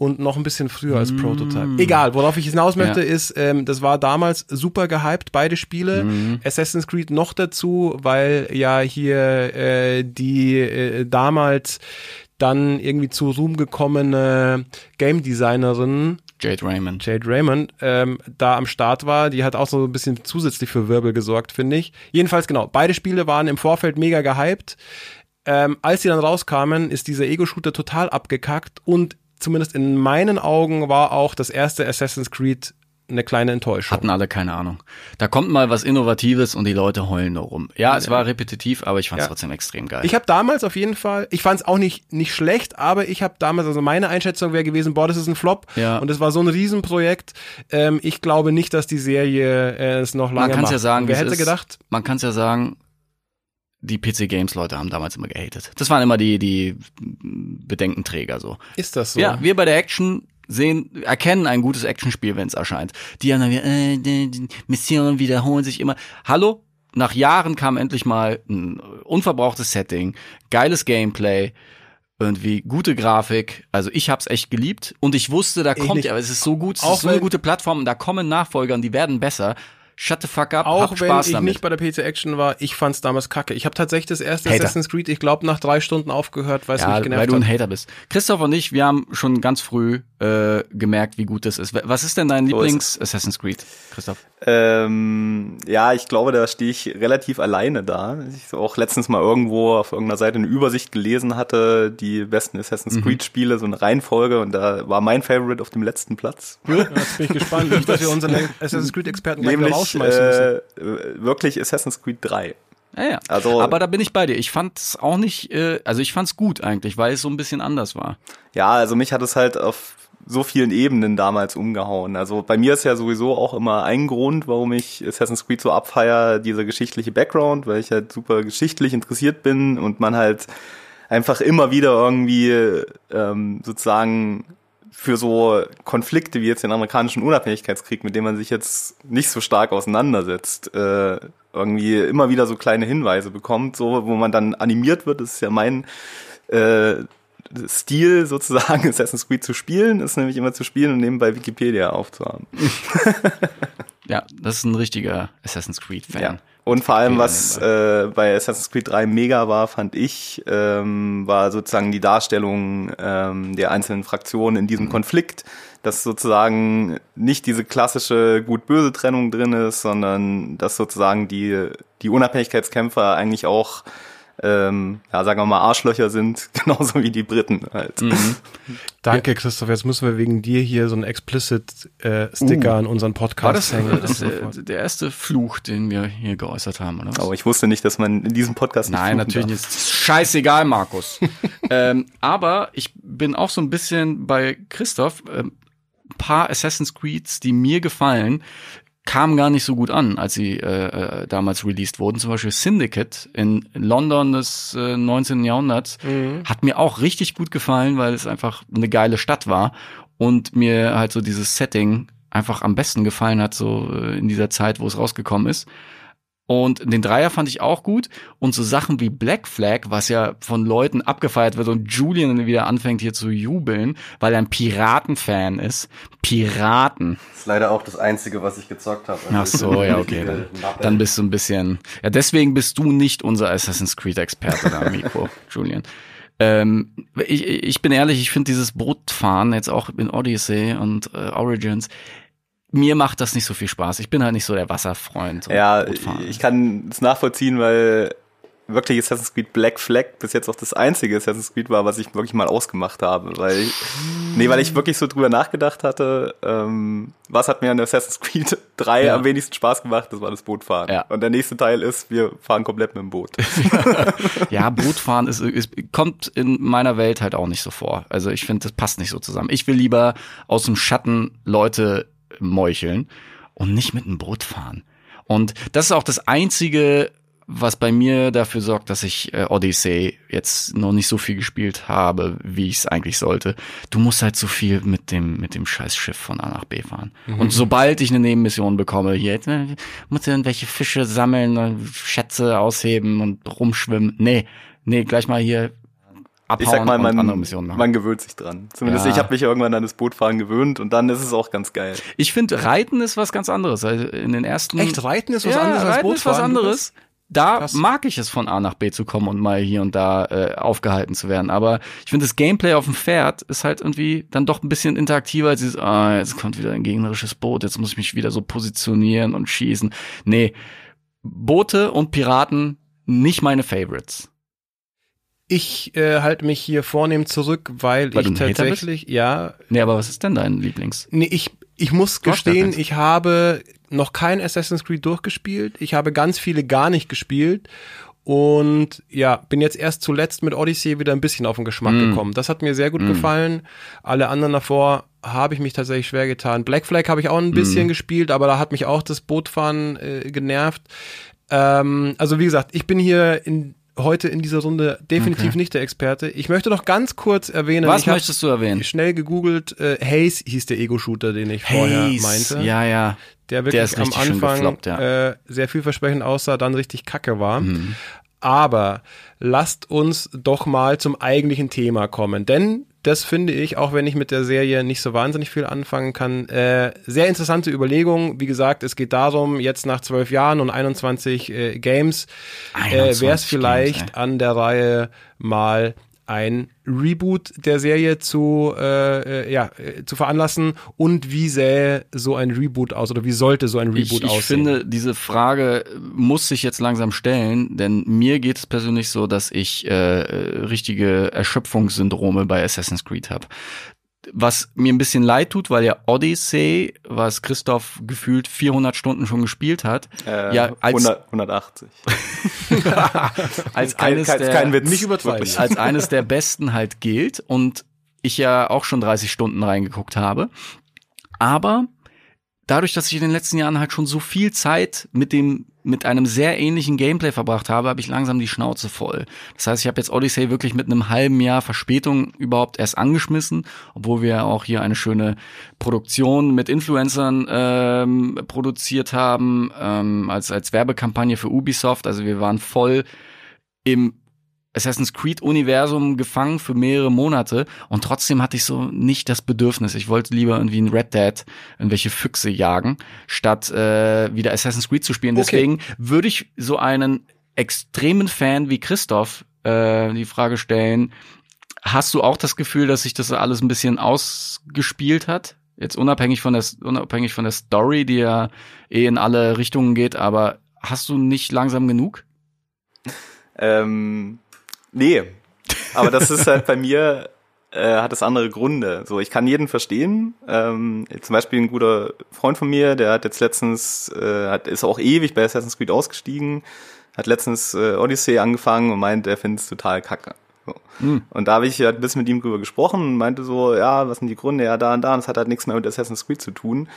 und noch ein bisschen früher als Prototype. Egal, worauf ich hinaus möchte, Mm. Ja. ist, ähm, das war damals super gehypt, beide Spiele. Mm. Assassin's Creed noch dazu, weil ja hier äh, die äh, damals dann irgendwie zu Ruhm gekommene Game Designerin Jade Raymond. Jade Raymond ähm, da am Start war. Die hat auch so ein bisschen zusätzlich für Wirbel gesorgt, finde ich. Jedenfalls genau, beide Spiele waren im Vorfeld mega gehypt. Ähm, als sie dann rauskamen, ist dieser Ego-Shooter total abgekackt und zumindest in meinen Augen war auch das erste Assassin's Creed eine kleine Enttäuschung. Hatten alle keine Ahnung. Da kommt mal was Innovatives und die Leute heulen nur rum. Ja, es war repetitiv, aber ich fand es Ja. trotzdem extrem geil. Ich habe damals auf jeden Fall, ich fand es auch nicht, nicht schlecht, aber ich habe damals, also meine Einschätzung wäre gewesen, boah, das ist ein Flop. Ja. Und es war so ein Riesenprojekt. Ähm, ich glaube nicht, dass die Serie äh, es noch lange man kann es macht. ja sagen, Wer hätte ist. gedacht? Man kann es ja sagen, die PC Games Leute haben damals immer gehatet. Das waren immer die die Bedenkenträger so. Ist das so? Ja, wir bei der Action sehen, erkennen ein gutes Actionspiel, wenn es erscheint. Die anderen, äh, die, Missionen wiederholen sich immer. Hallo? Nach Jahren kam endlich mal ein unverbrauchtes Setting, geiles Gameplay, irgendwie gute Grafik. Also ich hab's echt geliebt und ich wusste, da kommt ja, es ist so gut, es Auch ist so eine gute Plattform da kommen Nachfolger und die werden besser. Shut the fuck up, Auch hab wenn Spaß ich damit. nicht bei der PC Action war, ich fand's damals kacke. Ich habe tatsächlich das erste Hater. Assassin's Creed, ich glaube, nach drei Stunden aufgehört, weil es mich Ja, genervt weil du ein hat. Hater bist. Christoph und ich, wir haben schon ganz früh äh, gemerkt, wie gut das ist. Was ist denn dein So Lieblings-Assassin's Creed, Christoph? Ähm, ja, ich glaube, da stehe ich relativ alleine da. Ich auch letztens mal irgendwo auf irgendeiner Seite eine Übersicht gelesen hatte, die besten Assassin's Mhm. Creed Spiele, so eine Reihenfolge und da war mein Favorite auf dem letzten Platz. Ja, Jetzt bin ich gespannt, nicht, dass wir unseren Assassin's Creed Experten gleich wieder rausschmeißen müssen. äh, wirklich Assassin's Creed 3. Ja, ja. Also- Aber da bin ich bei dir. Ich fand's auch nicht, äh, also ich fand's gut eigentlich, weil es so ein bisschen anders war. Ja, also mich hat es halt auf so vielen Ebenen damals umgehauen. Also bei mir ist ja sowieso auch immer ein Grund, warum ich Assassin's Creed so abfeier, dieser geschichtliche Background, weil ich halt super geschichtlich interessiert bin und man halt einfach immer wieder irgendwie ähm, sozusagen für so Konflikte wie jetzt den amerikanischen Unabhängigkeitskrieg, mit dem man sich jetzt nicht so stark auseinandersetzt, äh, irgendwie immer wieder so kleine Hinweise bekommt, so wo man dann animiert wird. Das ist ja mein äh, Stil sozusagen Assassin's Creed zu spielen, ist nämlich immer zu spielen und nebenbei Wikipedia aufzuhaben. Ja, das ist ein richtiger Assassin's Creed-Fan. Ja. Und vor allem, was äh, bei Assassin's Creed 3 mega war, fand ich, ähm, war sozusagen die Darstellung ähm, der einzelnen Fraktionen in diesem Konflikt, dass sozusagen nicht diese klassische gut-böse Trennung drin ist, sondern dass sozusagen die, die Unabhängigkeitskämpfer eigentlich auch ähm, ja, sagen wir mal, Arschlöcher sind, genauso wie die Briten halt. Mhm. Danke, Christoph. Jetzt müssen wir wegen dir hier so einen Explicit-Sticker an unseren Podcast War das, hängen. das äh, der erste Fluch, den wir hier geäußert haben, oder was? Aber ich wusste nicht, dass man in diesem Podcast Nein, fluchen natürlich darf. nicht. Scheißegal, Markus. ähm, aber ich bin auch so ein bisschen bei Christoph. Ähm, ein paar Assassin's Creeds, die mir gefallen, kamen gar nicht so gut an, als sie äh, äh, damals released wurden. Zum Beispiel Syndicate in London des äh, 19. Jahrhunderts hat mir auch richtig gut gefallen, weil es einfach eine geile Stadt war und mir halt so dieses Setting einfach am besten gefallen hat, so äh, in dieser Zeit, wo es rausgekommen ist. Und den Dreier fand ich auch gut. Und so Sachen wie Black Flag, was ja von Leuten abgefeiert wird und Julian wieder anfängt hier zu jubeln, weil er ein Piratenfan ist. Piraten. Das ist leider auch das Einzige, was ich gezockt habe. Also Ach so, ja, okay. Dann, dann bist du ein bisschen. Ja, deswegen bist du nicht unser Assassin's Creed-Experte da, Mikro, Julian. Ähm, ich, ich bin ehrlich, ich finde dieses Bootfahren jetzt auch in Odyssey und äh, Origins, mir macht das nicht so viel Spaß. Ich bin halt nicht so der Wasserfreund. und Ja, Bootfahren. ich kann es nachvollziehen, weil wirklich Assassin's Creed Black Flag bis jetzt auch das einzige Assassin's Creed war, was ich wirklich mal ausgemacht habe. Weil ich, nee, weil ich wirklich so drüber nachgedacht hatte, ähm, was hat mir an Assassin's Creed 3 Ja. am wenigsten Spaß gemacht, das war das Bootfahren. Ja. Und der nächste Teil ist, wir fahren komplett mit dem Boot. Ja, Bootfahren ist, ist, kommt in meiner Welt halt auch nicht so vor. Also ich finde, das passt nicht so zusammen. Ich will lieber aus dem Schatten Leute meucheln und nicht mit einem Boot fahren. Und das ist auch das einzige, was bei mir dafür sorgt, dass ich äh, Odyssey jetzt noch nicht so viel gespielt habe, wie ich es eigentlich sollte. Du musst halt so viel mit dem mit dem Scheißschiff von A nach B fahren. Und sobald ich eine Nebenmission bekomme, hier äh, muss ich irgendwelche Fische sammeln, Schätze ausheben und rumschwimmen. Nee, nee, gleich mal hier abhauen Ich sag mal, und andere man, Missionen machen. man gewöhnt sich dran. Zumindest Ja. ich habe mich irgendwann an das Bootfahren gewöhnt und dann ist es auch ganz geil. Ich finde, Reiten ist was ganz anderes. Also in den ersten Echt, Reiten ist was ja, anderes als Reiten ist was Bootfahren? anderes. Da Krass. mag ich es von A nach B zu kommen und mal hier und da äh, aufgehalten zu werden. Aber ich finde, das Gameplay auf dem Pferd ist halt irgendwie dann doch ein bisschen interaktiver als dieses, ah, jetzt kommt wieder ein gegnerisches Boot, jetzt muss ich mich wieder so positionieren und schießen. Nee, Boote und Piraten nicht meine Favorites. Ich äh, halte mich hier vornehm zurück, weil, Weil ich tatsächlich, ja, Nee, aber was ist denn dein Lieblings? nee, ich, ich muss Du gestehen, ich habe noch kein Assassin's Creed durchgespielt. Ich habe ganz viele gar nicht gespielt. Und ja, bin jetzt erst zuletzt mit Odyssey wieder ein bisschen auf den Geschmack Mm. gekommen. Das hat mir sehr gut gefallen. Alle anderen davor habe ich mich tatsächlich schwer getan. Black Flag habe ich auch ein bisschen gespielt, aber da hat mich auch das Bootfahren äh, genervt. Ähm, also wie gesagt, ich bin hier in, heute in dieser Runde definitiv Okay. nicht der Experte. Ich möchte noch ganz kurz erwähnen, Was möchtest du erwähnen? schnell gegoogelt, äh, Haze hieß der Ego-Shooter, den ich vorher Haze. meinte. Ja, ja. Der wirklich ist am Anfang gefloppt, ja. äh, sehr vielversprechend aussah, dann richtig kacke war. Mhm. Aber lasst uns doch mal zum eigentlichen Thema kommen. Denn das finde ich, auch wenn ich mit der Serie nicht so wahnsinnig viel anfangen kann, äh, sehr interessante Überlegung. Wie gesagt, es geht darum, jetzt nach zwölf Jahren und 21 äh, Games äh, wäre 21 es vielleicht ey. an der Reihe mal ein Reboot der Serie zu, äh, äh, ja, äh, zu veranlassen und wie sähe so ein Reboot aus oder wie sollte so ein Ich, Reboot ich aussehen? finde, diese Frage muss sich jetzt langsam stellen, denn mir geht es persönlich so, dass ich äh, äh, richtige Erschöpfungssyndrome bei Assassin's Creed habe. Was mir ein bisschen leid tut, weil ja Odyssey, was Christoph gefühlt 400 Stunden schon gespielt hat, Äh, ja als, 100, 180. als Kein, eines kein, der, kein Witz. nicht übertreiben. Wirklich. als eines der besten halt gilt und ich ja auch schon 30 Stunden reingeguckt habe. Aber dadurch, dass ich in den letzten Jahren halt schon so viel Zeit mit dem mit einem sehr ähnlichen Gameplay verbracht habe, habe ich langsam die Schnauze voll. Das heißt, ich habe jetzt Odyssey wirklich mit einem halben Jahr Verspätung überhaupt erst angeschmissen, obwohl wir auch hier eine schöne Produktion mit Influencern ähm, produziert haben, ähm, als als Werbekampagne für Ubisoft. Also wir waren voll im Assassin's Creed Universum gefangen für mehrere Monate und trotzdem hatte ich so nicht das Bedürfnis. Ich wollte lieber irgendwie in Red Dead irgendwelche Füchse jagen, statt äh, wieder Assassin's Creed zu spielen. Okay. Deswegen würde ich so einen extremen Fan wie Christoph äh, die Frage stellen, hast du auch das Gefühl, dass sich das alles ein bisschen ausgespielt hat? Jetzt unabhängig von der, unabhängig von der Story, die ja eh in alle Richtungen geht, aber hast du nicht langsam genug? Ähm, nee, aber das ist halt bei mir, äh, hat es andere Gründe. So, ich kann jeden verstehen. Ähm, zum Beispiel ein guter Freund von mir, der hat jetzt letztens, äh, hat, ist auch ewig bei Assassin's Creed ausgestiegen, hat letztens äh, Odyssey angefangen und meint, er findet es total kacke. So. Und da habe ich halt ein bisschen mit ihm drüber gesprochen und meinte so, ja, was sind die Gründe? Ja, da und da, und das hat halt nichts mehr mit Assassin's Creed zu tun.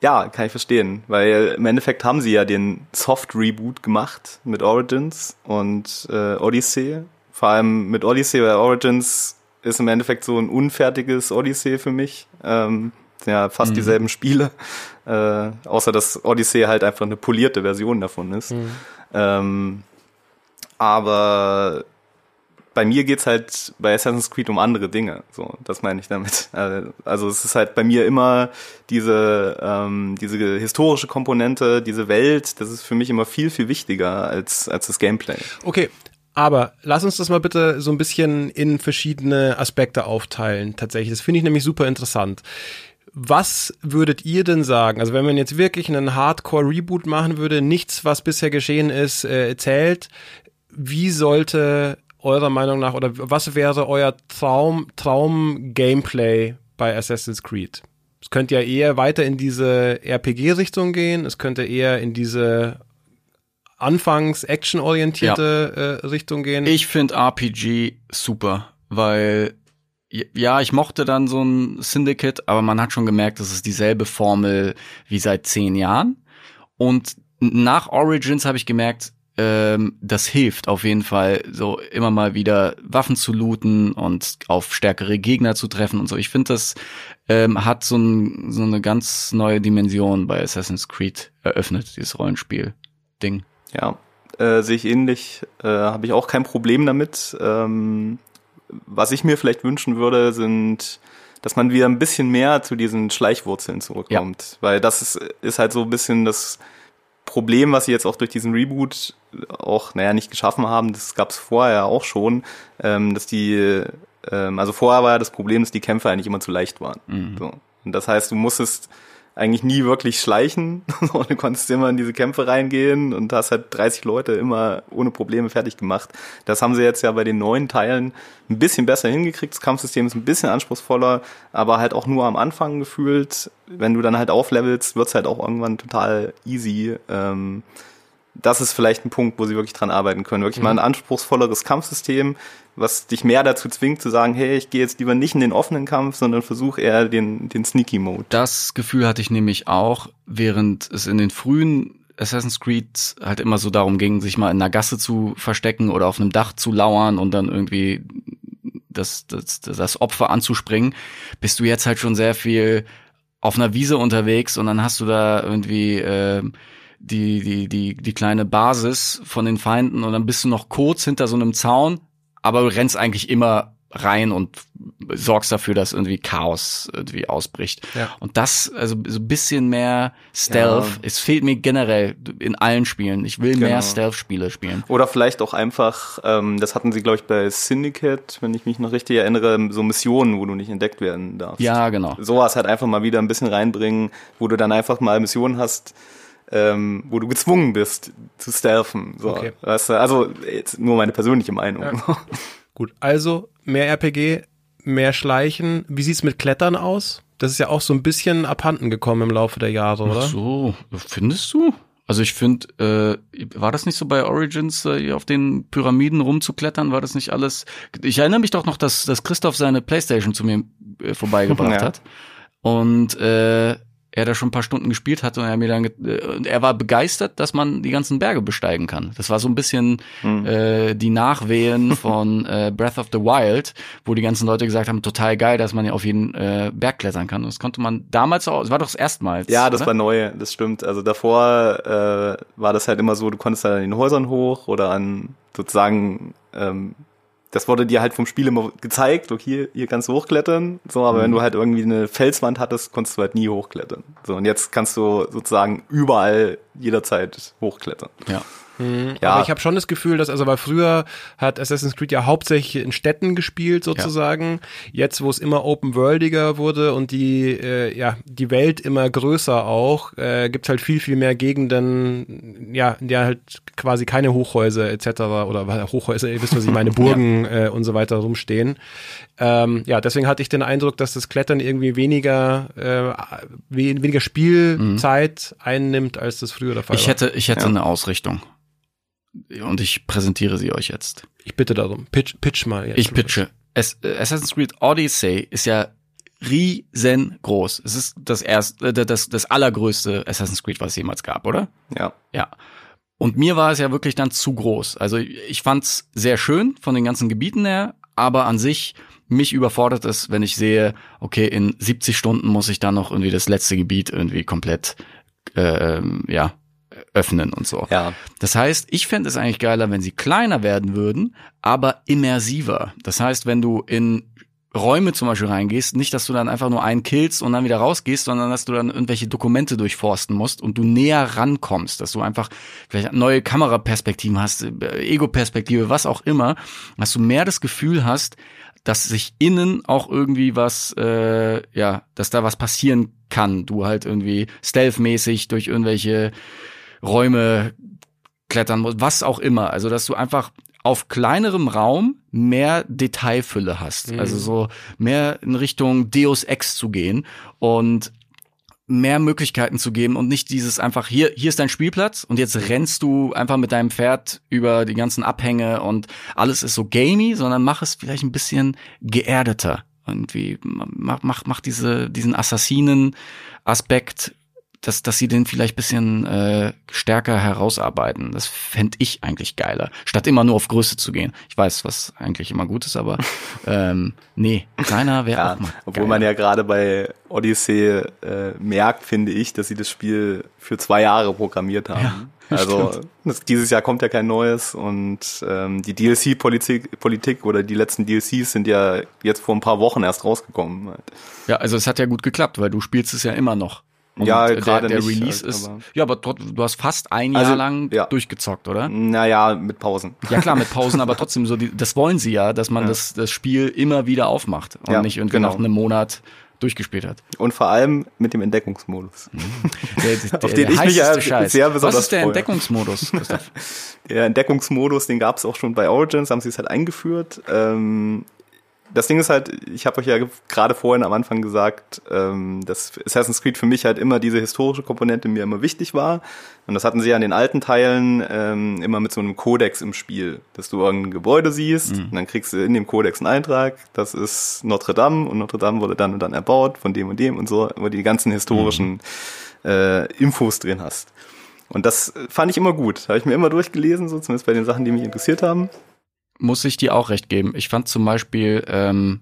Ja, kann ich verstehen, weil im Endeffekt haben sie ja den Soft-Reboot gemacht mit Origins und äh, Odyssey. Vor allem mit Odyssey, weil Origins ist im Endeffekt so ein unfertiges Odyssey für mich. Ähm, ja fast dieselben Spiele, äh, außer dass Odyssey halt einfach eine polierte Version davon ist. Ähm, aber bei mir geht's halt bei Assassin's Creed um andere Dinge. So, das meine ich damit. Äh, Also es ist halt bei mir immer diese ähm, diese historische Komponente, diese Welt. Das ist für mich immer viel viel wichtiger als als das Gameplay. Okay, aber lass uns das mal bitte so ein bisschen in verschiedene Aspekte aufteilen. Tatsächlich, das finde ich nämlich super interessant. Was würdet ihr denn sagen? Also wenn man jetzt wirklich einen Hardcore-Reboot machen würde, nichts, was bisher geschehen ist, äh, zählt. Wie sollte eurer Meinung nach oder was wäre euer Traum Traum Gameplay bei Assassin's Creed? Es könnte ja eher weiter in diese RPG-Richtung gehen. Es könnte eher in diese anfangs actionorientierte äh, Richtung gehen. Ich finde RPG super, weil ja, ich mochte dann so ein Syndicate, aber man hat schon gemerkt, das ist dieselbe Formel wie seit zehn Jahren. Und nach Origins habe ich gemerkt, ähm, das hilft auf jeden Fall, so immer mal wieder Waffen zu looten und auf stärkere Gegner zu treffen und so. Ich finde, das ähm, hat so, ein, so eine ganz neue Dimension bei Assassin's Creed eröffnet, dieses Rollenspiel-Ding. Ja, äh, sehe ich ähnlich. Äh, Habe ich auch kein Problem damit. Ähm, was ich mir vielleicht wünschen würde, sind, dass man wieder ein bisschen mehr zu diesen Schleichwurzeln zurückkommt. Weil das ist, ist halt so ein bisschen das Problem, was sie jetzt auch durch diesen Reboot auch, naja, nicht geschaffen haben. Das gab es vorher auch schon, ähm, dass die, ähm, also vorher war ja das Problem, dass die Kämpfe eigentlich immer zu leicht waren. So. Und das heißt, du musstest eigentlich nie wirklich schleichen. du konntest immer in diese Kämpfe reingehen und hast halt 30 Leute immer ohne Probleme fertig gemacht. Das haben sie jetzt ja bei den neuen Teilen ein bisschen besser hingekriegt. Das Kampfsystem ist ein bisschen anspruchsvoller, aber halt auch nur am Anfang gefühlt. Wenn du dann halt auflevelst, wird's halt auch irgendwann total easy. Ähm, das ist vielleicht ein Punkt, wo sie wirklich dran arbeiten können. Wirklich mal ein anspruchsvolleres Kampfsystem, was dich mehr dazu zwingt zu sagen, hey, ich gehe jetzt lieber nicht in den offenen Kampf, sondern versuche eher den, den Sneaky Mode. Das Gefühl hatte ich nämlich auch, während es in den frühen Assassin's Creed halt immer so darum ging, sich mal in einer Gasse zu verstecken oder auf einem Dach zu lauern und dann irgendwie das, das, das Opfer anzuspringen, bist du jetzt halt schon sehr viel auf einer Wiese unterwegs und dann hast du da irgendwie äh, die, die, die, die kleine Basis von den Feinden und dann bist du noch kurz hinter so einem Zaun, aber du rennst eigentlich immer rein und sorgst dafür, dass irgendwie Chaos irgendwie ausbricht. Ja. Und das, also so ein bisschen mehr Stealth, Ja. es fehlt mir generell in allen Spielen. Ich will Genau. mehr Stealth-Spiele spielen. Oder vielleicht auch einfach, ähm, das hatten sie, glaube ich, bei Syndicate, wenn ich mich noch richtig erinnere, so Missionen, wo du nicht entdeckt werden darfst. Ja, genau. Sowas halt einfach mal wieder ein bisschen reinbringen, wo du dann einfach mal Missionen hast, ähm, wo du gezwungen bist zu stealthen. So, Okay. weißt du, also jetzt nur meine persönliche Meinung. Gut, also mehr RPG, mehr Schleichen. Wie sieht's mit Klettern aus? Das ist ja auch so ein bisschen abhanden gekommen im Laufe der Jahre, oder? Ach so, findest du? Also ich finde, äh, war das nicht so bei Origins, äh, hier auf den Pyramiden rumzuklettern? War das nicht alles? Ich erinnere mich doch noch, dass, dass Christoph seine Playstation zu mir äh, vorbeigebracht Ja. hat. Und äh, er da schon ein paar Stunden gespielt hat und er mir dann äh, und er war begeistert, dass man die ganzen Berge besteigen kann. Das war so ein bisschen äh, die Nachwehen von äh, Breath of the Wild, wo die ganzen Leute gesagt haben, total geil, dass man ja auf jeden äh, Berg klettern kann. Und das konnte man damals auch, das war doch das erstmals. Ja, das oder? war neu, das stimmt. Also davor äh, war das halt immer so, du konntest halt an den Häusern hoch oder an sozusagen, ähm, das wurde dir halt vom Spiel immer gezeigt, okay, hier, hier kannst du hochklettern, so, aber wenn du halt irgendwie eine Felswand hattest, konntest du halt nie hochklettern. So, und jetzt kannst du sozusagen überall jederzeit hochklettern. Ja. Ja. Aber ich habe schon das Gefühl, dass, also weil früher hat Assassin's Creed ja hauptsächlich in Städten gespielt sozusagen. Jetzt, wo es immer open-worldiger wurde und die, äh, ja, die Welt immer größer auch, äh, gibt's halt viel, viel mehr Gegenden, ja, in der halt quasi keine Hochhäuser etc. oder weil Hochhäuser, ihr wisst, was ich meine, Burgen äh, und so weiter rumstehen. Ähm, ja, deswegen hatte ich den Eindruck, dass das Klettern irgendwie weniger, äh, we- weniger Spielzeit einnimmt, als das früher der Fall Ich war. hätte, ich hätte Ja. eine Ausrichtung. Und ich präsentiere sie euch jetzt. Ich bitte darum. Pitch, pitch mal jetzt. Ich pitche. Es, äh, Assassin's Creed Odyssey ist ja riesengroß. Es ist das erste, äh, das, das allergrößte Assassin's Creed, was es jemals gab, oder? Ja. Ja. Und mir war es ja wirklich dann zu groß. Also ich fand's sehr schön von den ganzen Gebieten her, aber an sich mich überfordert es, wenn ich sehe, okay, in 70 Stunden muss ich dann noch irgendwie das letzte Gebiet irgendwie komplett äh, ja öffnen und so. Ja. Das heißt, ich fände es eigentlich geiler, wenn sie kleiner werden würden, aber immersiver. Das heißt, wenn du in Räume zum Beispiel reingehst, nicht, dass du dann einfach nur einen killst und dann wieder rausgehst, sondern dass du dann irgendwelche Dokumente durchforsten musst und du näher rankommst, dass du einfach vielleicht neue Kameraperspektiven hast, Ego-Perspektive, was auch immer, dass du mehr das Gefühl hast, dass sich innen auch irgendwie was, äh, ja, dass da was passieren kann. Du halt irgendwie stealth-mäßig durch irgendwelche Räume klettern musst, was auch immer. Also, dass du einfach auf kleinerem Raum mehr Detailfülle hast. Also so mehr in Richtung Deus Ex zu gehen und mehr Möglichkeiten zu geben und nicht dieses einfach hier hier ist dein Spielplatz und jetzt rennst du einfach mit deinem Pferd über die ganzen Abhänge und alles ist so gamey, sondern mach es vielleicht ein bisschen geerdeter. Irgendwie mach mach mach diese diesen Assassinen Aspekt dass, dass sie den vielleicht bisschen äh, stärker herausarbeiten. Das fänd ich eigentlich geiler, statt immer nur auf Größe zu gehen. Ich weiß, was eigentlich immer gut ist, aber ähm, nee, kleiner wäre Ja, auch mal. obwohl geil. man ja gerade bei Odyssey äh, merkt, finde ich, dass sie das Spiel für zwei Jahre programmiert haben. also das, dieses Jahr kommt ja kein neues und ähm, die DLC-Politik Politik oder die letzten DLCs sind ja jetzt vor ein paar Wochen erst rausgekommen. Ja, also es hat ja gut geklappt, weil du spielst es ja immer noch. Und Ja, der, gerade der nicht Release ist. aber- Ja, aber du hast fast ein Also, Jahr lang ja. durchgezockt, oder? Naja, mit Pausen. Ja klar, mit Pausen, aber trotzdem so, die, das wollen sie ja, dass man das, das Spiel immer wieder aufmacht und Ja, nicht irgendwie genau. nach einem Monat durchgespielt hat. Und vor allem mit dem Entdeckungsmodus. Der, der, Auf den ich mich ja Scheiß. sehr Was besonders ist der freue. Entdeckungsmodus, Christoph? Der Entdeckungsmodus, den gab es auch schon bei Origins, haben sie es halt eingeführt. Ähm, das Ding ist halt, ich habe euch ja ge- gerade vorhin am Anfang gesagt, ähm, dass Assassin's Creed für mich halt immer diese historische Komponente mir immer wichtig war. Und das hatten sie ja in den alten Teilen ähm, immer mit so einem Kodex im Spiel, dass du irgendein Gebäude siehst und dann kriegst du in dem Kodex einen Eintrag, das ist Notre Dame und Notre Dame wurde dann und dann erbaut von dem und dem und so, wo du die ganzen historischen äh, Infos drin hast. Und das fand ich immer gut. Habe ich mir immer durchgelesen, so zumindest bei den Sachen, die mich interessiert haben. Muss ich dir auch recht geben. Ich fand zum Beispiel ähm,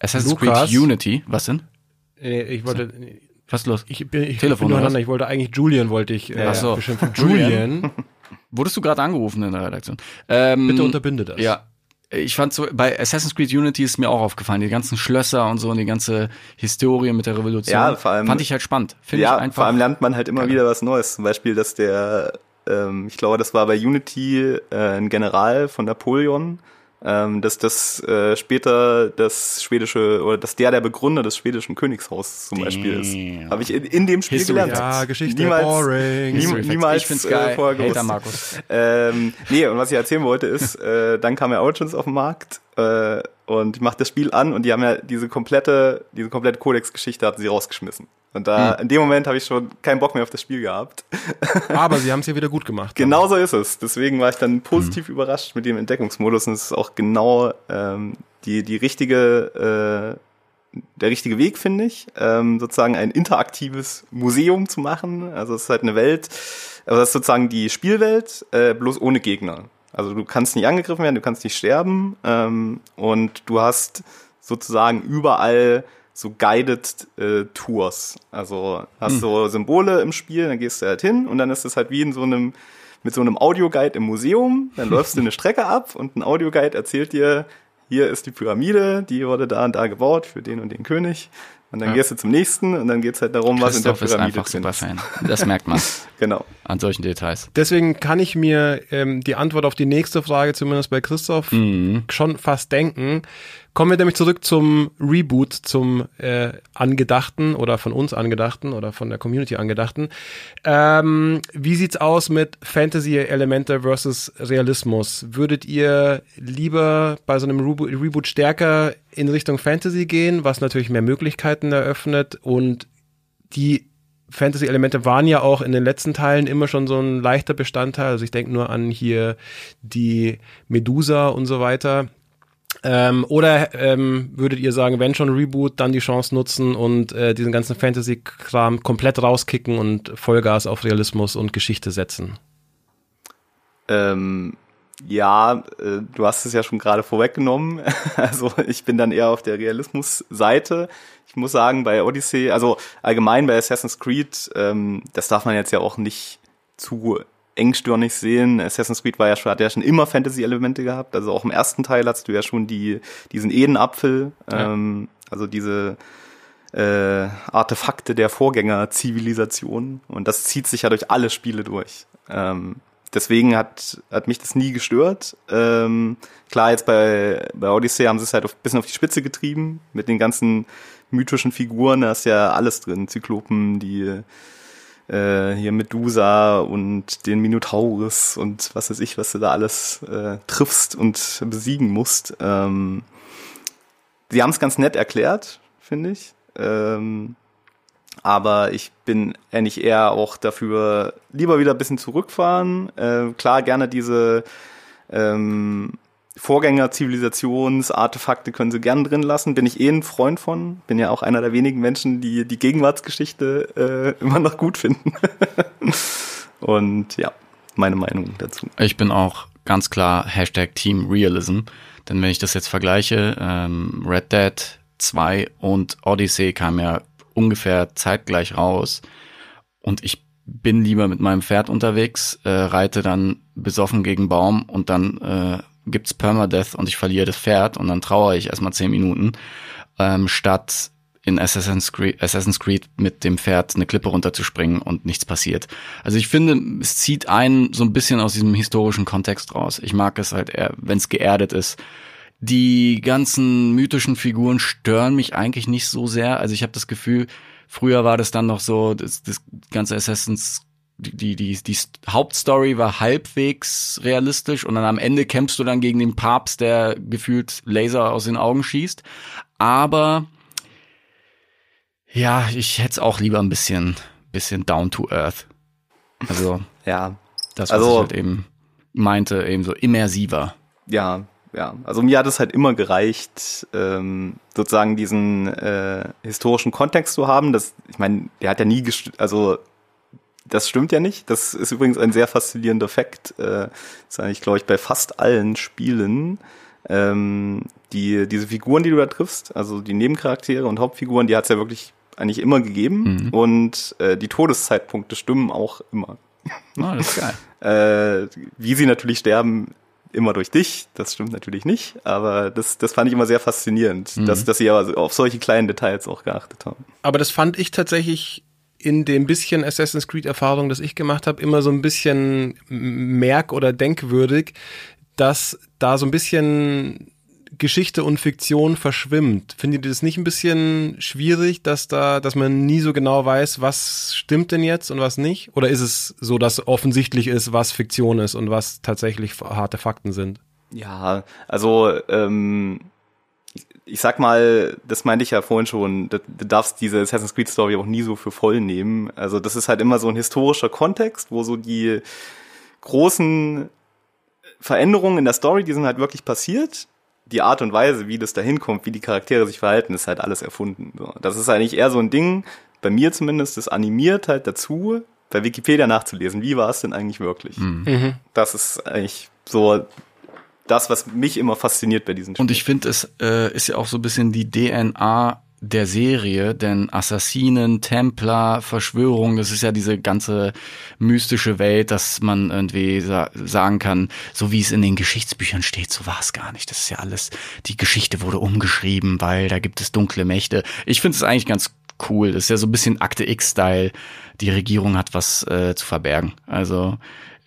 Assassin's Lukas? Creed Unity. Was denn? Äh, ich wollte, Was ist los? ich bin, ich Telefon, bin durcheinander. Ich wollte eigentlich Julian, wollte ich äh, Ach so. beschimpfen. Julian, Wurdest du gerade angerufen in der Redaktion? Ähm, bitte unterbinde das. Ja. Ich fand so, bei Assassin's Creed Unity ist mir auch aufgefallen, die ganzen Schlösser und so und die ganze Historie mit der Revolution. Ja, vor allem- Fand ich halt spannend. Finde ja, ich einfach. vor allem lernt man halt immer geil. wieder was Neues. Zum Beispiel, dass der, ähm, ich glaube, das war bei Unity äh, ein General von Napoleon, ähm, dass das äh, später das schwedische oder dass der der Begründer des schwedischen Königshauses zum Beispiel ist. Habe ich in, in dem Spiel History gelernt. Ja, Geschichte, Niemals, boring. nie- niemals ich find's äh, geil. vorher gewusst. Hater Markus. Ähm, nee, und was ich erzählen wollte ist, äh, dann kam ja Origins auf den Markt äh, und ich mach das Spiel an und die haben ja diese komplette, diese komplette Codex-Geschichte hatten sie rausgeschmissen. Und da, Hm. in dem Moment habe ich schon keinen Bock mehr auf das Spiel gehabt. Aber sie haben es ja wieder gut gemacht. Genau so ist es. Deswegen war ich dann Hm. positiv überrascht mit dem Entdeckungsmodus und es ist auch genau ähm, die, die richtige, äh, der richtige Weg, finde ich, ähm, sozusagen ein interaktives Museum zu machen. Also es ist halt eine Welt, also das ist sozusagen die Spielwelt, äh, bloß ohne Gegner. Also du kannst nicht angegriffen werden, du kannst nicht sterben ähm, und du hast sozusagen überall so guided äh, Tours. Also hast so Symbole im Spiel, dann gehst du halt hin und dann ist es halt wie in so einem mit so einem Audioguide im Museum. Dann läufst du eine Strecke ab und ein Audioguide erzählt dir, hier ist die Pyramide, die wurde da und da gebaut für den und den König. Und dann Ja. gehst du zum nächsten und dann geht's halt darum, was in der Christoph ist Pyramide einfach drin super ist. Fan. Das merkt man Genau. an solchen Details. Deswegen kann ich mir ähm, die Antwort auf die nächste Frage, zumindest bei Christoph, Mhm. schon fast denken. Kommen wir nämlich zurück zum Reboot, zum äh, angedachten oder von uns angedachten oder von der Community angedachten. Ähm, wie sieht's aus mit Fantasy-Elemente versus Realismus? Würdet ihr lieber bei so einem Rebo Reboot stärker in Richtung Fantasy gehen, was natürlich mehr Möglichkeiten eröffnet und die Fantasy-Elemente waren ja auch in den letzten Teilen immer schon so ein leichter Bestandteil. Also ich denke nur an hier die Medusa und so weiter. Ähm, oder ähm, würdet ihr sagen, wenn schon Reboot, dann die Chance nutzen und äh, diesen ganzen Fantasy-Kram komplett rauskicken und Vollgas auf Realismus und Geschichte setzen? Ähm, ja, äh, du hast es ja schon gerade vorweggenommen. Also ich bin dann eher auf der Realismus-Seite. Ich muss sagen, bei Odyssey, also allgemein bei Assassin's Creed, ähm, das darf man jetzt ja auch nicht zu engstirnig sehen. Assassin's Creed war ja schon, hat ja schon immer Fantasy-Elemente gehabt. Also auch im ersten Teil hattest du ja schon die, diesen Edenapfel, Ja. ähm, also diese äh, Artefakte der Vorgängerzivilisation. Und das zieht sich ja durch alle Spiele durch. Ähm, deswegen hat, hat mich das nie gestört. Ähm, klar, jetzt bei, bei Odyssey haben sie es halt ein bisschen auf die Spitze getrieben. Mit den ganzen mythischen Figuren, da ist ja alles drin. Zyklopen, die äh, hier Medusa und den Minotaurus und was weiß ich, was du da alles äh, triffst und besiegen musst. Ähm, sie haben es ganz nett erklärt, finde ich. Ähm, aber ich bin eigentlich eher auch dafür, lieber wieder ein bisschen zurückfahren. Äh, klar, gerne diese ähm, Vorgänger-Zivilisationsartefakte können sie gern drin lassen. Bin ich eh ein Freund von. Bin ja auch einer der wenigen Menschen, die die Gegenwartsgeschichte äh, immer noch gut finden. Und ja, meine Meinung dazu. Ich bin auch ganz klar Hashtag Team Realism. Denn wenn ich das jetzt vergleiche, ähm, Red Dead 2 und Odyssey kamen ja ungefähr zeitgleich raus. Und ich bin lieber mit meinem Pferd unterwegs, äh, reite dann besoffen gegen Baum und dann äh, gibt's Permadeath und ich verliere das Pferd und dann trauere ich erstmal zehn Minuten, ähm, statt in Assassin's Creed, Assassin's Creed mit dem Pferd eine Klippe runterzuspringen und nichts passiert. Also ich finde, es zieht einen so ein bisschen aus diesem historischen Kontext raus. Ich mag es halt eher, wenn es geerdet ist. Die ganzen mythischen Figuren stören mich eigentlich nicht so sehr. Also ich habe das Gefühl, früher war das dann noch so, das, das ganze Assassin's die, die, die, Hauptstory war halbwegs realistisch und dann am Ende kämpfst du dann gegen den Papst, der gefühlt Laser aus den Augen schießt. Aber ja, ich hätte es auch lieber ein bisschen, bisschen down to earth. Also Ja, das, was Also- ich halt eben meinte, eben so immersiver. ja, ja. Also mir hat es halt immer gereicht, ähm, sozusagen diesen äh, historischen Kontext zu haben. Das, ich meine, der hat ja nie gest also das stimmt ja nicht. Das ist übrigens ein sehr faszinierender Fakt. Äh, das ist eigentlich, glaube ich, bei fast allen Spielen. Ähm, die, diese Figuren, die du da triffst, also die Nebencharaktere und Hauptfiguren, die hat es ja wirklich eigentlich immer gegeben. Mhm. Und äh, die Todeszeitpunkte stimmen auch immer. Ah, das ist geil. Äh, wie sie natürlich sterben, immer durch dich, das stimmt natürlich nicht, aber das, das fand ich immer sehr faszinierend, dass, dass sie aber auf solche kleinen Details auch geachtet haben. Aber das fand ich tatsächlich in dem bisschen Assassin's Creed Erfahrung, das ich gemacht habe, immer so ein bisschen merk- oder denkwürdig, dass da so ein bisschen Geschichte und Fiktion verschwimmt. Findet ihr das nicht ein bisschen schwierig, dass da, dass man nie so genau weiß, was stimmt denn jetzt und was nicht? Oder ist es so, dass offensichtlich ist, was Fiktion ist und was tatsächlich harte Fakten sind? Ja, also ähm, ich, sag mal, das meinte ich ja vorhin schon, du, du darfst diese Assassin's Creed Story auch nie so für voll nehmen. Also das ist halt immer so ein historischer Kontext, wo so die großen Veränderungen in der Story, die sind halt wirklich passiert. Die Art und Weise, wie das da hinkommt, wie die Charaktere sich verhalten, ist halt alles erfunden. So, das ist eigentlich eher so ein Ding, bei mir zumindest, das animiert halt dazu, bei Wikipedia nachzulesen, wie war es denn eigentlich wirklich. Das ist eigentlich so das, was mich immer fasziniert bei diesen Spielen. Und ich finde, es äh, ist ja auch so ein bisschen die DNA der Serie, denn Assassinen, Templer, Verschwörung, das ist ja diese ganze mystische Welt, dass man irgendwie sa sagen kann, so wie es in den Geschichtsbüchern steht, so war es gar nicht. Das ist ja alles, die Geschichte wurde umgeschrieben, weil da gibt es dunkle Mächte. Ich finde es eigentlich ganz cool. Das ist ja so ein bisschen Akte X-Style. Die Regierung hat was äh, zu verbergen. Also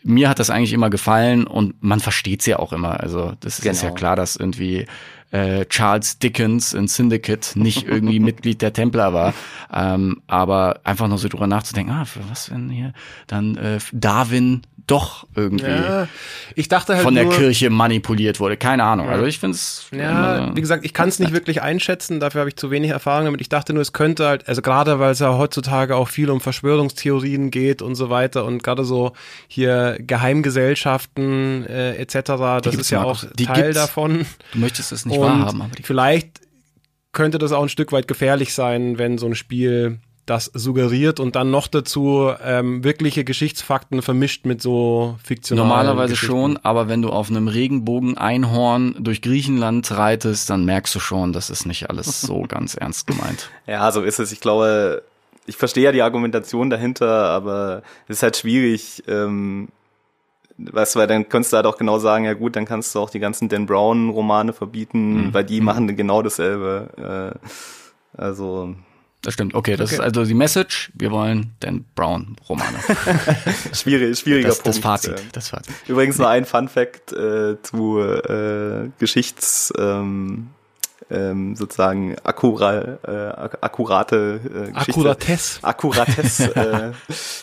mir hat das eigentlich immer gefallen und man versteht's ja auch immer. Also das ist ja Genau. klar, dass irgendwie äh, Charles Dickens in Syndicate nicht irgendwie Mitglied der Templer war. Ähm, aber einfach nur so drüber nachzudenken, ah, für was denn hier? Dann äh, Darwin doch irgendwie Ja, ich dachte halt von der nur, Kirche manipuliert wurde. Keine Ahnung. Also ich finde es Ja, wie gesagt, ich kann es nicht wirklich einschätzen, dafür habe ich zu wenig Erfahrung damit. Ich dachte nur, es könnte halt, also gerade weil es ja heutzutage auch viel um Verschwörungstheorien geht und so weiter und gerade so hier Geheimgesellschaften äh, etc., das ist ja Markus. auch Die Teil gibt's. davon. du möchtest es nicht und wahrhaben, aber die vielleicht könnte das auch ein Stück weit gefährlich sein, wenn so ein Spiel das suggeriert und dann noch dazu ähm, wirkliche Geschichtsfakten vermischt mit so fiktionalen Normalerweise schon, aber wenn du auf einem Regenbogen-Einhorn durch Griechenland reitest, dann merkst du schon, das ist nicht alles so ganz ernst gemeint. Ja, so ist es. Ich glaube, ich verstehe ja die Argumentation dahinter, aber es ist halt schwierig, ähm, weißt du, weil dann könntest du halt auch genau sagen, ja gut, dann kannst du auch die ganzen Dan Brown Romane verbieten, weil die machen genau dasselbe. Äh, also Das stimmt. Okay, das Okay. ist also die Message. Wir wollen Dan Brown Romane. schwierig, schwieriger Das, Punkt. das Fazit. Äh, Das Fazit. Übrigens nur ein Fun Fact äh, zu äh, Geschichts ähm, ähm, sozusagen akkura, äh, ak- akkurate äh, Geschichte. Akkuratesse. Akkuratesse, äh,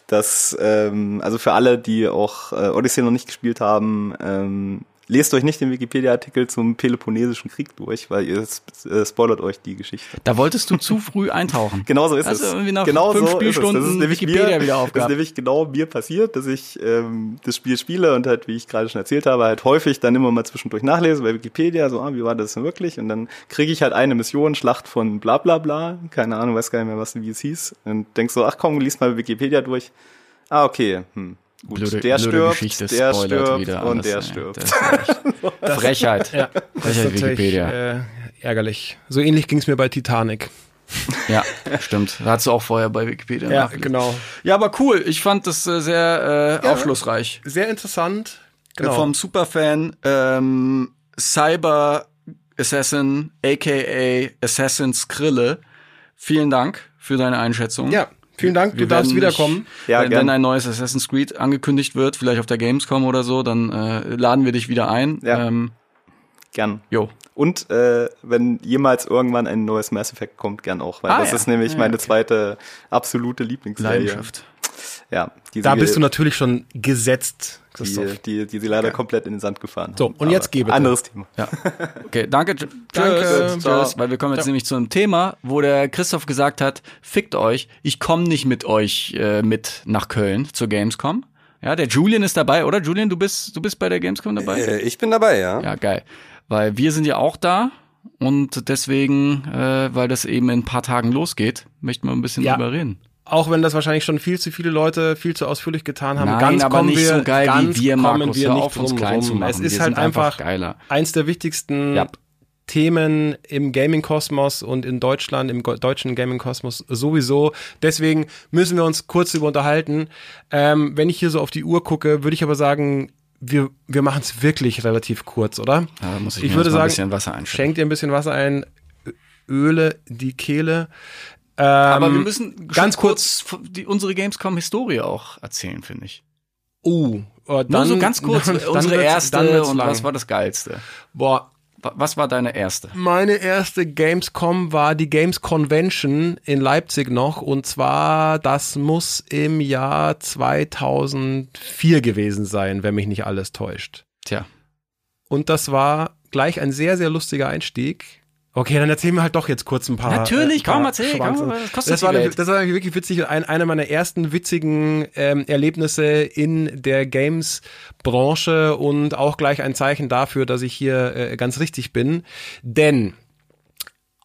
dass ähm, also für alle, die auch äh, Odyssey noch nicht gespielt haben, ähm, lest euch nicht den Wikipedia-Artikel zum Peloponnesischen Krieg durch, weil ihr äh, spoilert euch die Geschichte. Da wolltest du zu früh eintauchen. Genau so ist Also es. irgendwie nach genau fünf so ist es. Spielstunden Das ist nämlich Wikipedia mir, wieder Das aufgehabt. ist nämlich genau mir passiert, dass ich ähm, das Spiel spiele und halt, wie ich gerade schon erzählt habe, halt häufig dann immer mal zwischendurch nachlese bei Wikipedia, so, ah, wie war das denn wirklich? Und dann kriege ich halt eine Mission, Schlacht von bla bla bla, keine Ahnung, weiß gar nicht mehr, was wie es hieß. Und denk so, ach komm, lies mal Wikipedia durch. Ah, okay, hm. Gut, Blöde, der blöde stirbt, Geschichte der spoilert stirbt wieder und alles, der stirbt. Das Frechheit. Ja, das ist Frechheit Wikipedia. äh, ärgerlich. So ähnlich ging es mir bei Titanic. Ja, stimmt. Da hast du auch vorher bei Wikipedia Ja, nachgelesen. genau. Ja, aber cool. Ich fand das äh, sehr äh, aufschlussreich. Sehr interessant. Genau. Genau. Vom Superfan ähm, Cyber Assassin, aka Assassin Skrille. Vielen Dank für deine Einschätzung. ja, vielen Dank. Du Wir darfst werden wiederkommen. Ja, wenn, gern. wenn ein neues Assassin's Creed angekündigt wird, vielleicht auf der Gamescom oder so, dann äh, laden wir dich wieder ein. Ja. Ähm, Gern. jo. Und äh, wenn jemals irgendwann ein neues Mass Effect kommt, gern auch, weil Ah, das ja. ist nämlich Ja, meine okay. zweite absolute Lieblingsserie. Leidenschaft. Ja, die Da bist du natürlich schon gesetzt, die, Christoph. die, die sie leider komplett in den Sand gefahren So, haben. und jetzt geh bitte. Anderes Thema. Ja. Okay, danke. Tschüss. Danke. Tschüss. Ciao. Weil wir kommen jetzt nämlich zu einem Thema, wo der Christoph gesagt hat, fickt euch, ich komme nicht mit euch äh, mit nach Köln zur Gamescom. Ja, der Julian ist dabei, oder? Julian, du bist, du bist bei der Gamescom dabei? Äh, ich bin dabei, ja. Ja, geil. Weil wir sind ja auch da und deswegen, äh, weil das eben in ein paar Tagen losgeht, möchten wir ein bisschen Ja. drüber reden. Auch wenn das wahrscheinlich schon viel zu viele Leute viel zu ausführlich getan haben. Nein, ganz aber kommen nicht wir, so geil ganz wie wir, kommen Markus. wir nicht drum klein rum. zu machen. Es ist wir halt einfach, geiler. eins der wichtigsten Ja. Themen im Gaming-Kosmos und in Deutschland, im deutschen Gaming-Kosmos sowieso. Deswegen müssen wir uns kurz darüber unterhalten. Ähm, wenn ich hier so auf die Uhr gucke, würde ich aber sagen, wir, wir machen es wirklich relativ kurz, oder? Ja, muss ich, Ich würde sagen, ein bisschen Wasser einschenken. Schenkt ihr ein bisschen Wasser ein, Öle die Kehle. Ähm, Aber wir müssen ganz schon kurz die, unsere Gamescom-Historie auch erzählen, finde ich. Oh, äh, Nur dann, so ganz kurz, dann, unsere erste dann wird's und lang. was war das Geilste? Boah, Wa- Was war deine erste? meine erste Gamescom war die Games Convention in Leipzig noch und zwar, das muss im Jahr 2004 gewesen sein, wenn mich nicht alles täuscht. Tja, Und das war gleich ein sehr, sehr lustiger Einstieg. Okay, dann erzählen wir halt doch jetzt kurz ein paar. Natürlich, äh, paar komm, erzähl, komm, das kostet das war, Welt. das war wirklich witzig. Ein, einer meiner ersten witzigen ähm, Erlebnisse in der Games-Branche und auch gleich ein Zeichen dafür, dass ich hier äh, ganz richtig bin. Denn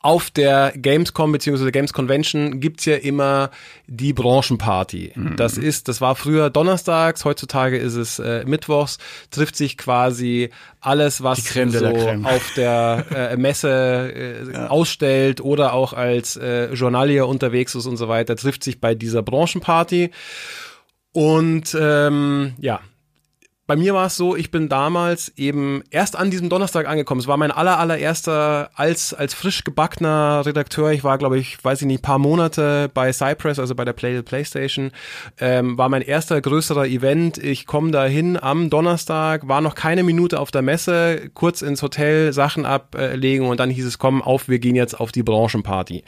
auf der Gamescom bzw. Games Convention gibt's ja immer die Branchenparty. Mhm. Das ist, das war früher donnerstags, heutzutage ist es äh, mittwochs, trifft sich quasi alles, was so auf der äh, Messe äh, ausstellt oder auch als äh, Journalier unterwegs ist und so weiter, trifft sich bei dieser Branchenparty. Und ähm, ja, bei mir war es so, ich bin damals eben erst an diesem Donnerstag angekommen. Es war mein aller, allererster als, als frisch gebackener Redakteur. Ich war, glaube ich, weiß ich nicht, paar Monate bei Cypress, also bei der Play Playstation. Ähm, war mein erster größerer Event. Ich komme da hin am Donnerstag, war noch keine Minute auf der Messe, kurz ins Hotel Sachen ablegen und dann hieß es, komm auf, wir gehen jetzt auf die Branchenparty.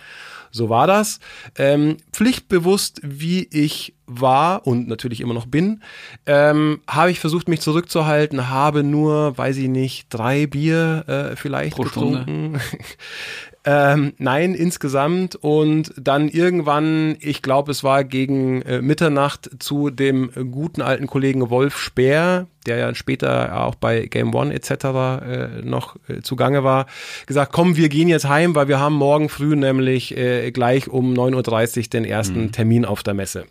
So war das. Ähm, pflichtbewusst, wie ich war und natürlich immer noch bin, ähm, habe ich versucht, mich zurückzuhalten, habe nur, weiß ich nicht, drei Bier äh, vielleicht Pro getrunken. Ähm, nein, insgesamt. Und dann irgendwann, ich glaube, es war gegen äh, Mitternacht zu dem guten alten Kollegen Wolf Speer, der ja später auch bei Game One etc. Äh, noch äh, zugange war, gesagt, komm, wir gehen jetzt heim, weil wir haben morgen früh nämlich äh, gleich um 9.30 Uhr den ersten Termin auf der Messe.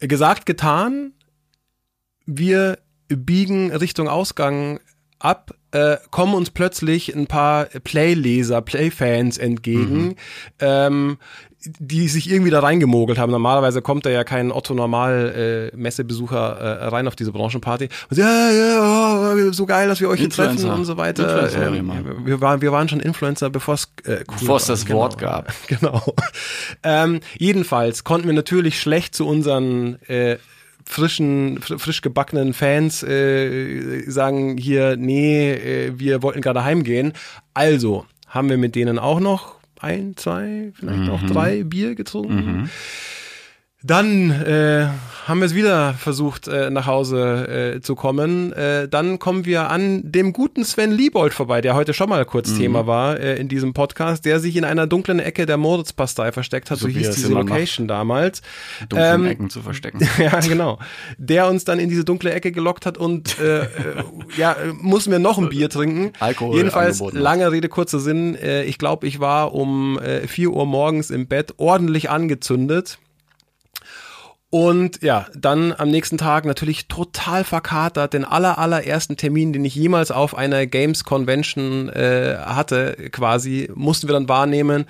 Gesagt, getan. Wir biegen Richtung Ausgang ab, äh, kommen uns plötzlich ein paar Playleser, Playfans entgegen, ähm, die sich irgendwie da reingemogelt haben. Normalerweise kommt da ja kein Otto-Normal-Messebesucher äh, rein auf diese Branchenparty. Und so, ja, ja, oh, so geil, dass wir euch hier treffen und so weiter. Ähm, wir, waren, wir waren schon Influencer, bevor es äh, cool Bevor es das Genau. Wort gab. Genau. Ähm, jedenfalls konnten wir natürlich schlecht zu unseren äh, frischen, fr frisch gebackenen Fans äh, sagen hier, nee, äh, wir wollten gerade heimgehen. Also haben wir mit denen auch noch ein, zwei, vielleicht auch drei Bier getrunken. Dann äh, haben wir es wieder versucht, äh, nach Hause äh, zu kommen. Äh, dann kommen wir an dem guten Sven Liebold vorbei, der heute schon mal kurz Thema war äh, in diesem Podcast, der sich in einer dunklen Ecke der Moritzpastei versteckt hat. So, So hieß es diese Location damals. Dunklen Ähm, Ecken zu verstecken. ja, genau. Der uns dann in diese dunkle Ecke gelockt hat und äh, äh, ja, äh, mussten wir noch ein Bier trinken. Alkohol Jedenfalls, lange Rede, kurzer Sinn. Äh, ich glaube, ich war um äh, 4 Uhr morgens im Bett ordentlich angezündet. Und ja, dann am nächsten Tag natürlich total verkatert, den aller, allerersten Termin, den ich jemals auf einer Games Convention äh, hatte, quasi, mussten wir dann wahrnehmen.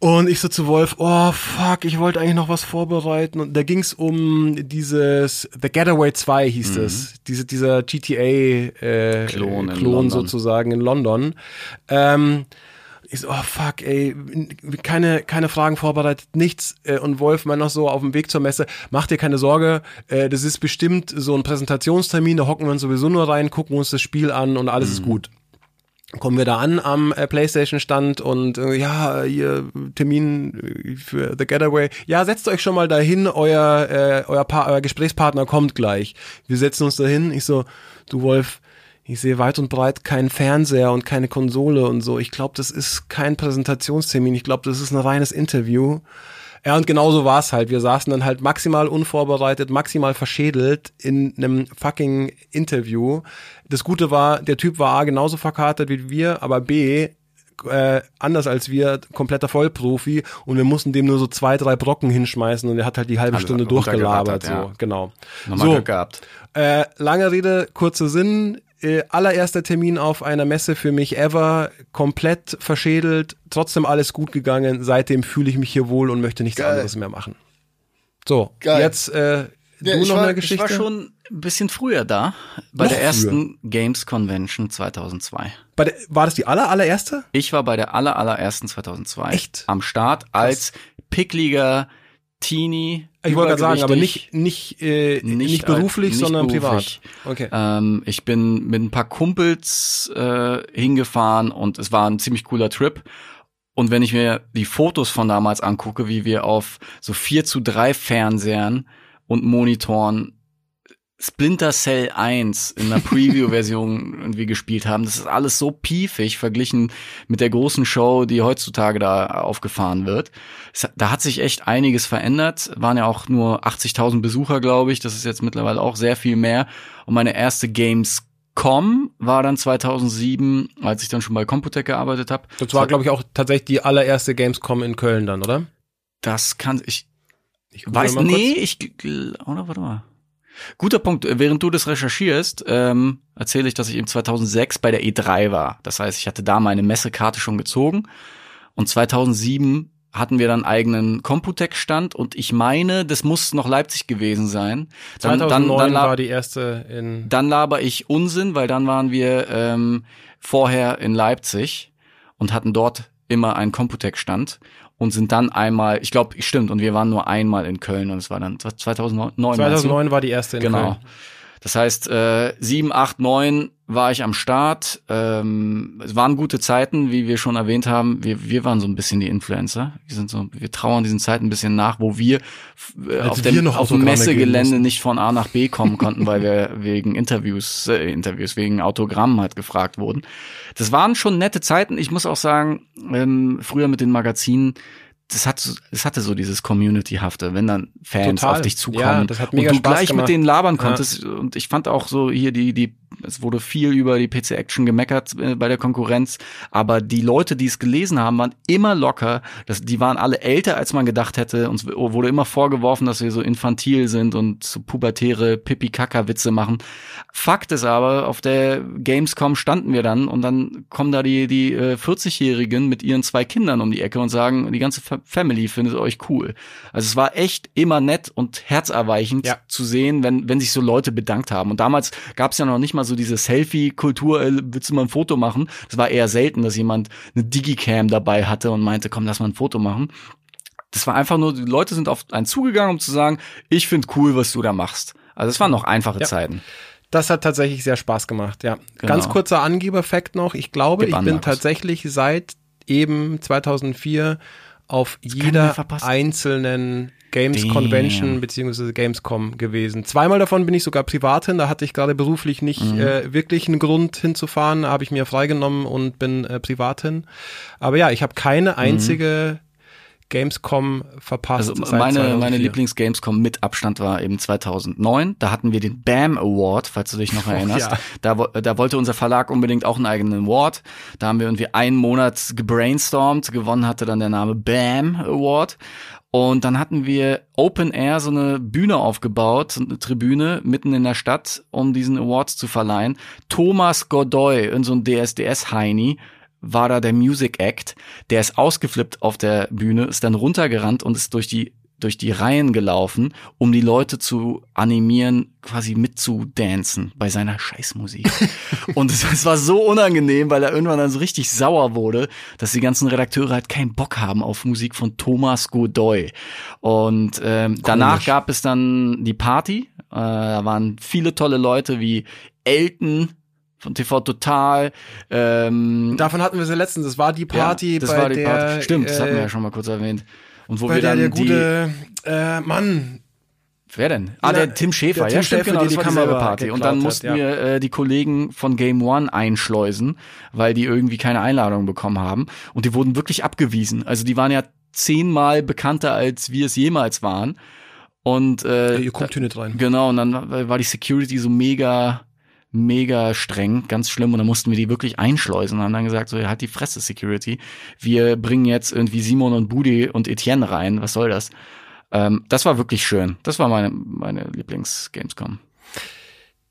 Und ich so zu Wolf, oh fuck, ich wollte eigentlich noch was vorbereiten. Und da ging's um dieses The Getaway 2 hieß es. Diese, dieser GTA äh, Klon sozusagen in London. Ähm, ich so, oh fuck, ey, keine, keine Fragen vorbereitet, nichts. Äh, Und Wolf meint noch so auf dem Weg zur Messe, mach dir keine Sorge, äh, das ist bestimmt so ein Präsentationstermin, da hocken wir uns sowieso nur rein, gucken uns das Spiel an und alles ist gut kommen wir da an am äh, PlayStation Stand und äh, ja, ihr Termin äh, für The Getaway. Ja, setzt euch schon mal dahin, euer äh, euer, pa euer Gesprächspartner kommt gleich. Wir setzen uns dahin. Ich so, du Wolf, ich sehe weit und breit keinen Fernseher und keine Konsole und so. Ich glaube, das ist kein Präsentationstermin. Ich glaube, das ist ein reines Interview. Ja, und genauso war es halt. Wir saßen dann halt maximal unvorbereitet, maximal verschädelt in einem fucking Interview. Das Gute war, der Typ war A genauso verkatert wie wir, aber B äh, anders als wir, kompletter Vollprofi und wir mussten dem nur so zwei, drei Brocken hinschmeißen und er hat halt die halbe Also Stunde durchgelabert. So, ja. genau. Nochmal so, Glück gehabt. äh, lange Rede, kurzer Sinn. Äh, allererster Termin auf einer Messe für mich ever, komplett verschädelt, trotzdem alles gut gegangen. Seitdem fühle ich mich hier wohl und möchte nichts Geil. anderes mehr machen. So, Geil. jetzt äh, Ja, du noch war- eine ich Geschichte. Ich war schon ein bisschen früher da, bei Noch der ersten Games Convention 2002. Bei der, war das die aller, allererste? Ich war bei der aller, allerersten 2002 Echt? am Start als pickliger Teenie. Ich wollte gerade sagen, aber nicht, nicht, äh, nicht, Nicht beruflich, nicht sondern beruflich. privat. Okay. Ähm, ich bin mit ein paar Kumpels äh, hingefahren und es war ein ziemlich cooler Trip. Und wenn ich mir die Fotos von damals angucke, wie wir auf so 4 zu 3 Fernsehern und Monitoren Splinter Cell 1 in einer Preview-Version irgendwie gespielt haben, das ist alles so piefig verglichen mit der großen Show, die heutzutage da aufgefahren wird. Es, da hat sich echt einiges verändert. Waren ja auch nur 80.000 Besucher, glaube ich. Das ist jetzt mittlerweile auch sehr viel mehr. Und meine erste Games Com war dann 2007, als ich dann schon bei Computec gearbeitet habe. Das war, glaube ich, auch tatsächlich die allererste Gamescom in Köln dann, oder? Das kann ich Ich weiß nee, ich oder warte mal. Guter Punkt. Während du das recherchierst, ähm, erzähle ich, dass ich eben 2006 bei der E3 war. Das heißt, ich hatte da meine Messekarte schon gezogen und 2007 hatten wir dann einen eigenen Computec-Stand und ich meine, das muss noch Leipzig gewesen sein. Dann, 2009 dann, dann, war die erste in. dann laber ich Unsinn, weil dann waren wir ähm, vorher in Leipzig und hatten dort immer einen Computec-Stand und sind dann einmal, ich glaube, stimmt, und wir waren nur einmal in Köln und es war dann 2009. meinst du? 2009 war die erste in Genau. Köln. Das heißt, äh, 7, 8, 9 war ich am Start. Ähm, es waren gute Zeiten, wie wir schon erwähnt haben. Wir, wir waren so ein bisschen die Influencer. Wir sind so, wir trauern diesen Zeiten ein bisschen nach, wo wir äh, auf, wir dem, auf dem Messegelände nicht von A nach B kommen konnten, weil wir wegen Interviews, äh, Interviews, wegen Autogrammen halt gefragt wurden. Das waren schon nette Zeiten. Ich muss auch sagen, ähm, früher mit den Magazinen, das hat, es hatte so dieses Community-hafte, wenn dann Fans Total. auf dich zukommen Ja, das hat mega und du Spaß gleich gemacht. mit denen labern konntest. Und ich fand auch so hier die, die, es wurde viel über die PC Action gemeckert äh, bei der Konkurrenz, aber die Leute, die es gelesen haben, waren immer locker. Das, die waren alle älter, als man gedacht hätte. Uns wurde immer vorgeworfen, dass wir so infantil sind und so pubertäre Pipi-Kaka-Witze machen. Fakt ist aber, auf der Gamescom standen wir dann und dann kommen da die, die äh, 40-Jährigen mit ihren zwei Kindern um die Ecke und sagen, die ganze Fa- Family findet euch cool. Also es war echt immer nett und herzerweichend Ja. zu sehen, wenn, wenn sich so Leute bedankt haben. Und damals gab es ja noch nicht mal so diese Selfie-Kultur, äh, willst du mal ein Foto machen? Das war eher selten, dass jemand eine Digicam dabei hatte und meinte, komm, lass mal ein Foto machen. Das war einfach nur, die Leute sind auf einen zugegangen, um zu sagen, ich finde cool, was du da machst. Also es waren noch einfache Ja. Zeiten. Das hat tatsächlich sehr Spaß gemacht, ja. Genau. Ganz kurzer Angeberfakt noch. Ich glaube, Gib ich bin tatsächlich seit eben 2004 auf jeder einzelnen Games Damn. Convention beziehungsweise Gamescom gewesen. Zweimal davon bin ich sogar privat hin. Da hatte ich gerade beruflich nicht Mhm. äh, wirklich einen Grund hinzufahren. Da habe ich mir freigenommen und bin äh, privat hin. Aber ja, ich habe keine einzige Gamescom verpasst. Mhm. Also meine, 2004. meine Lieblings-Gamescom mit Abstand war eben 2009. Da hatten wir den BAM Award, falls du dich noch erinnerst. Oh, ja. da, da wollte unser Verlag unbedingt auch einen eigenen Award. Da haben wir irgendwie einen Monat gebrainstormt. Gewonnen hatte dann der Name BAM Award. Und dann hatten wir Open Air so eine Bühne aufgebaut, so eine Tribüne mitten in der Stadt, um diesen Award zu verleihen. Thomas Godoy, in so ein DSDS-Heini, war da der Music Act. Der ist ausgeflippt auf der Bühne, ist dann runtergerannt und ist durch die durch die Reihen gelaufen, um die Leute zu animieren, quasi mitzudancen bei seiner Scheißmusik. und es, es war so unangenehm, weil er irgendwann dann so richtig sauer wurde, dass die ganzen Redakteure halt keinen Bock haben auf Musik von Thomas Godoy. Und ähm, danach gab es dann die Party. Äh, da waren viele tolle Leute wie Elton von TV Total. Ähm, Davon hatten wir sie letztens. Das war die Party, ja, das bei war die der, Party. Stimmt, das hatten wir äh, ja schon mal kurz erwähnt. Und wo bei wir der dann der die, gute äh, Mann, wer denn? Ah, Na, der Tim Schäfer, der Tim ja, stimmt, Schäfer, genau, die die war dieselbe Kamera Party. Und dann geklaut hat, mussten ja. wir äh, die Kollegen von Game One einschleusen, weil die irgendwie keine Einladung bekommen haben. Und die wurden wirklich abgewiesen. Also die waren ja zehnmal bekannter, als wir es jemals waren. Und äh, ihr kommt hier nicht rein. Genau, und dann war die Security so mega, mega streng, ganz schlimm. Und dann mussten wir die wirklich einschleusen und haben dann gesagt, so, ja, halt die Fresse, Security. Wir bringen jetzt irgendwie Simon und Budi und Etienne rein. Was soll das? Ähm, das war wirklich schön. Das war meine, meine Lieblings-Gamescom.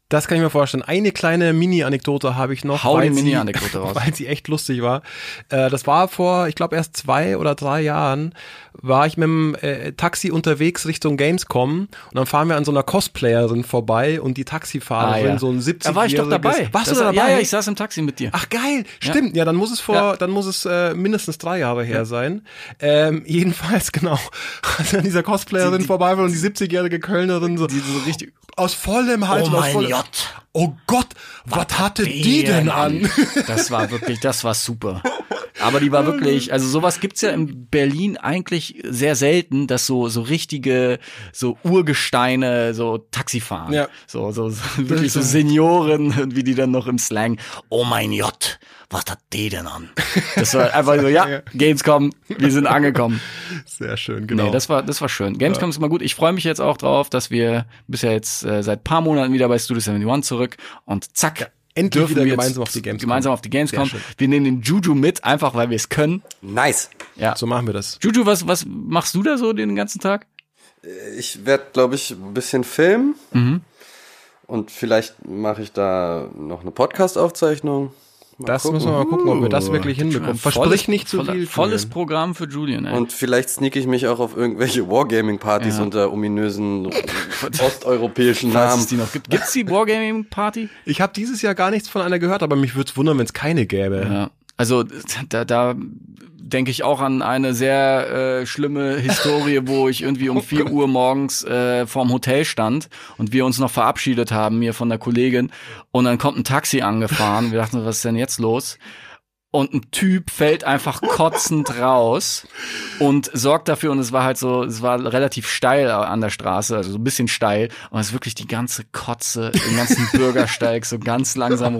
Das kann ich mir vorstellen. Eine kleine Mini-Anekdote habe ich noch. Hau die weil sie- Mini-Anekdote raus. Weil sie echt lustig war. Äh, das war vor, ich glaube, erst zwei oder drei Jahren, war ich mit dem äh, Taxi unterwegs Richtung Gamescom und dann fahren wir an so einer Cosplayerin vorbei und die Taxifahrerin, Ah, ja. so ein 70 Da war ich doch dabei. Warst Das- du da dabei? Ja, ja, ich saß im Taxi mit dir. Ach geil, stimmt. Ja, dann muss es vor, Ja. dann muss es äh, mindestens drei Jahre her sein. Ähm, jedenfalls genau, als wir an dieser Cosplayerin vorbei waren und die 70-jährige Kölnerin so, Die so richtig, aus vollem Hals Oh aus vollem, Gott. Oh Gott, was, hatte die denn an? Das war wirklich, das war super. Aber die war wirklich, also sowas gibt's ja in Berlin eigentlich sehr selten, dass so so richtige so Urgesteine so Taxi fahren. Ja. So so, so wirklich so Senioren und wie die dann noch im Slang. Oh mein Gott, was hat die denn an? Das war einfach so, ja, Gamescom, wir sind angekommen. Sehr schön, genau. Nee, das war, das war schön. Gamescom ist immer gut. Ich freue mich jetzt auch drauf, dass wir bisher jetzt äh, seit paar Monaten wieder bei Studio 71 zurück und zack, endlich dürfen wieder wir gemeinsam auf die Games gemeinsam kommen. auf die Games Sehr kommen. schön. Wir nehmen den Juju mit, einfach weil wir es können. Nice. Ja. So machen wir das. Juju, was, was machst du da so den ganzen Tag? Ich werde, glaube ich, ein bisschen filmen. Mhm. Und vielleicht mache ich da noch eine Podcast-Aufzeichnung. Mal Das gucken. müssen wir mal gucken, ob wir das wirklich hinbekommen. Versprich nicht zu voller- viel. Volles Julian. Programm für Julian, ey. Und vielleicht sneak ich mich auch auf irgendwelche Wargaming-Partys Ja. unter ominösen osteuropäischen Falls Namen. es die noch gibt. Gibt's die Wargaming Party? Ich habe dieses Jahr gar nichts von einer gehört, aber mich würde es wundern, wenn es keine gäbe. Ja. Also da, da denke ich auch an eine sehr äh, schlimme Historie, wo ich irgendwie um 4 Uhr morgens äh, vorm Hotel stand und wir uns noch verabschiedet haben, mir von der Kollegin. Und dann kommt ein Taxi angefahren. Wir dachten, was ist denn jetzt los? Und ein Typ fällt einfach kotzend raus und sorgt dafür, und es war halt so, es war relativ steil an der Straße, also so ein bisschen steil, und es ist wirklich die ganze Kotze, den ganzen Bürgersteig so ganz langsam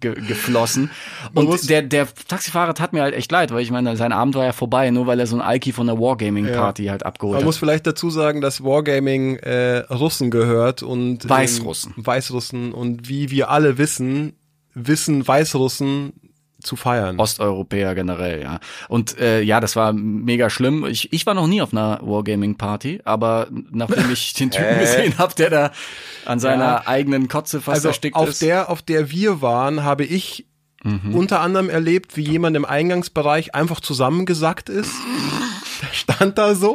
runtergeflossen. muss- Und der, der Taxifahrer tat mir halt echt leid, weil ich meine, sein Abend war ja vorbei, nur weil er so ein Alki von der Wargaming-Party halt abgeholt Man hat. muss vielleicht dazu sagen, dass Wargaming äh, Russen gehört und Weißrussen. Ähm, Weißrussen und wie wir alle wissen, wissen Weißrussen zu feiern. Osteuropäer generell, ja. Und äh, ja, das war mega schlimm. Ich, ich war noch nie auf einer Wargaming-Party, aber nachdem ich den Typen gesehen habe, der da an seiner Ja. eigenen Kotze fast also erstickt auf ist. der, auf der wir waren, habe ich Mhm. unter anderem erlebt, wie jemand im Eingangsbereich einfach zusammengesackt ist. Der stand da so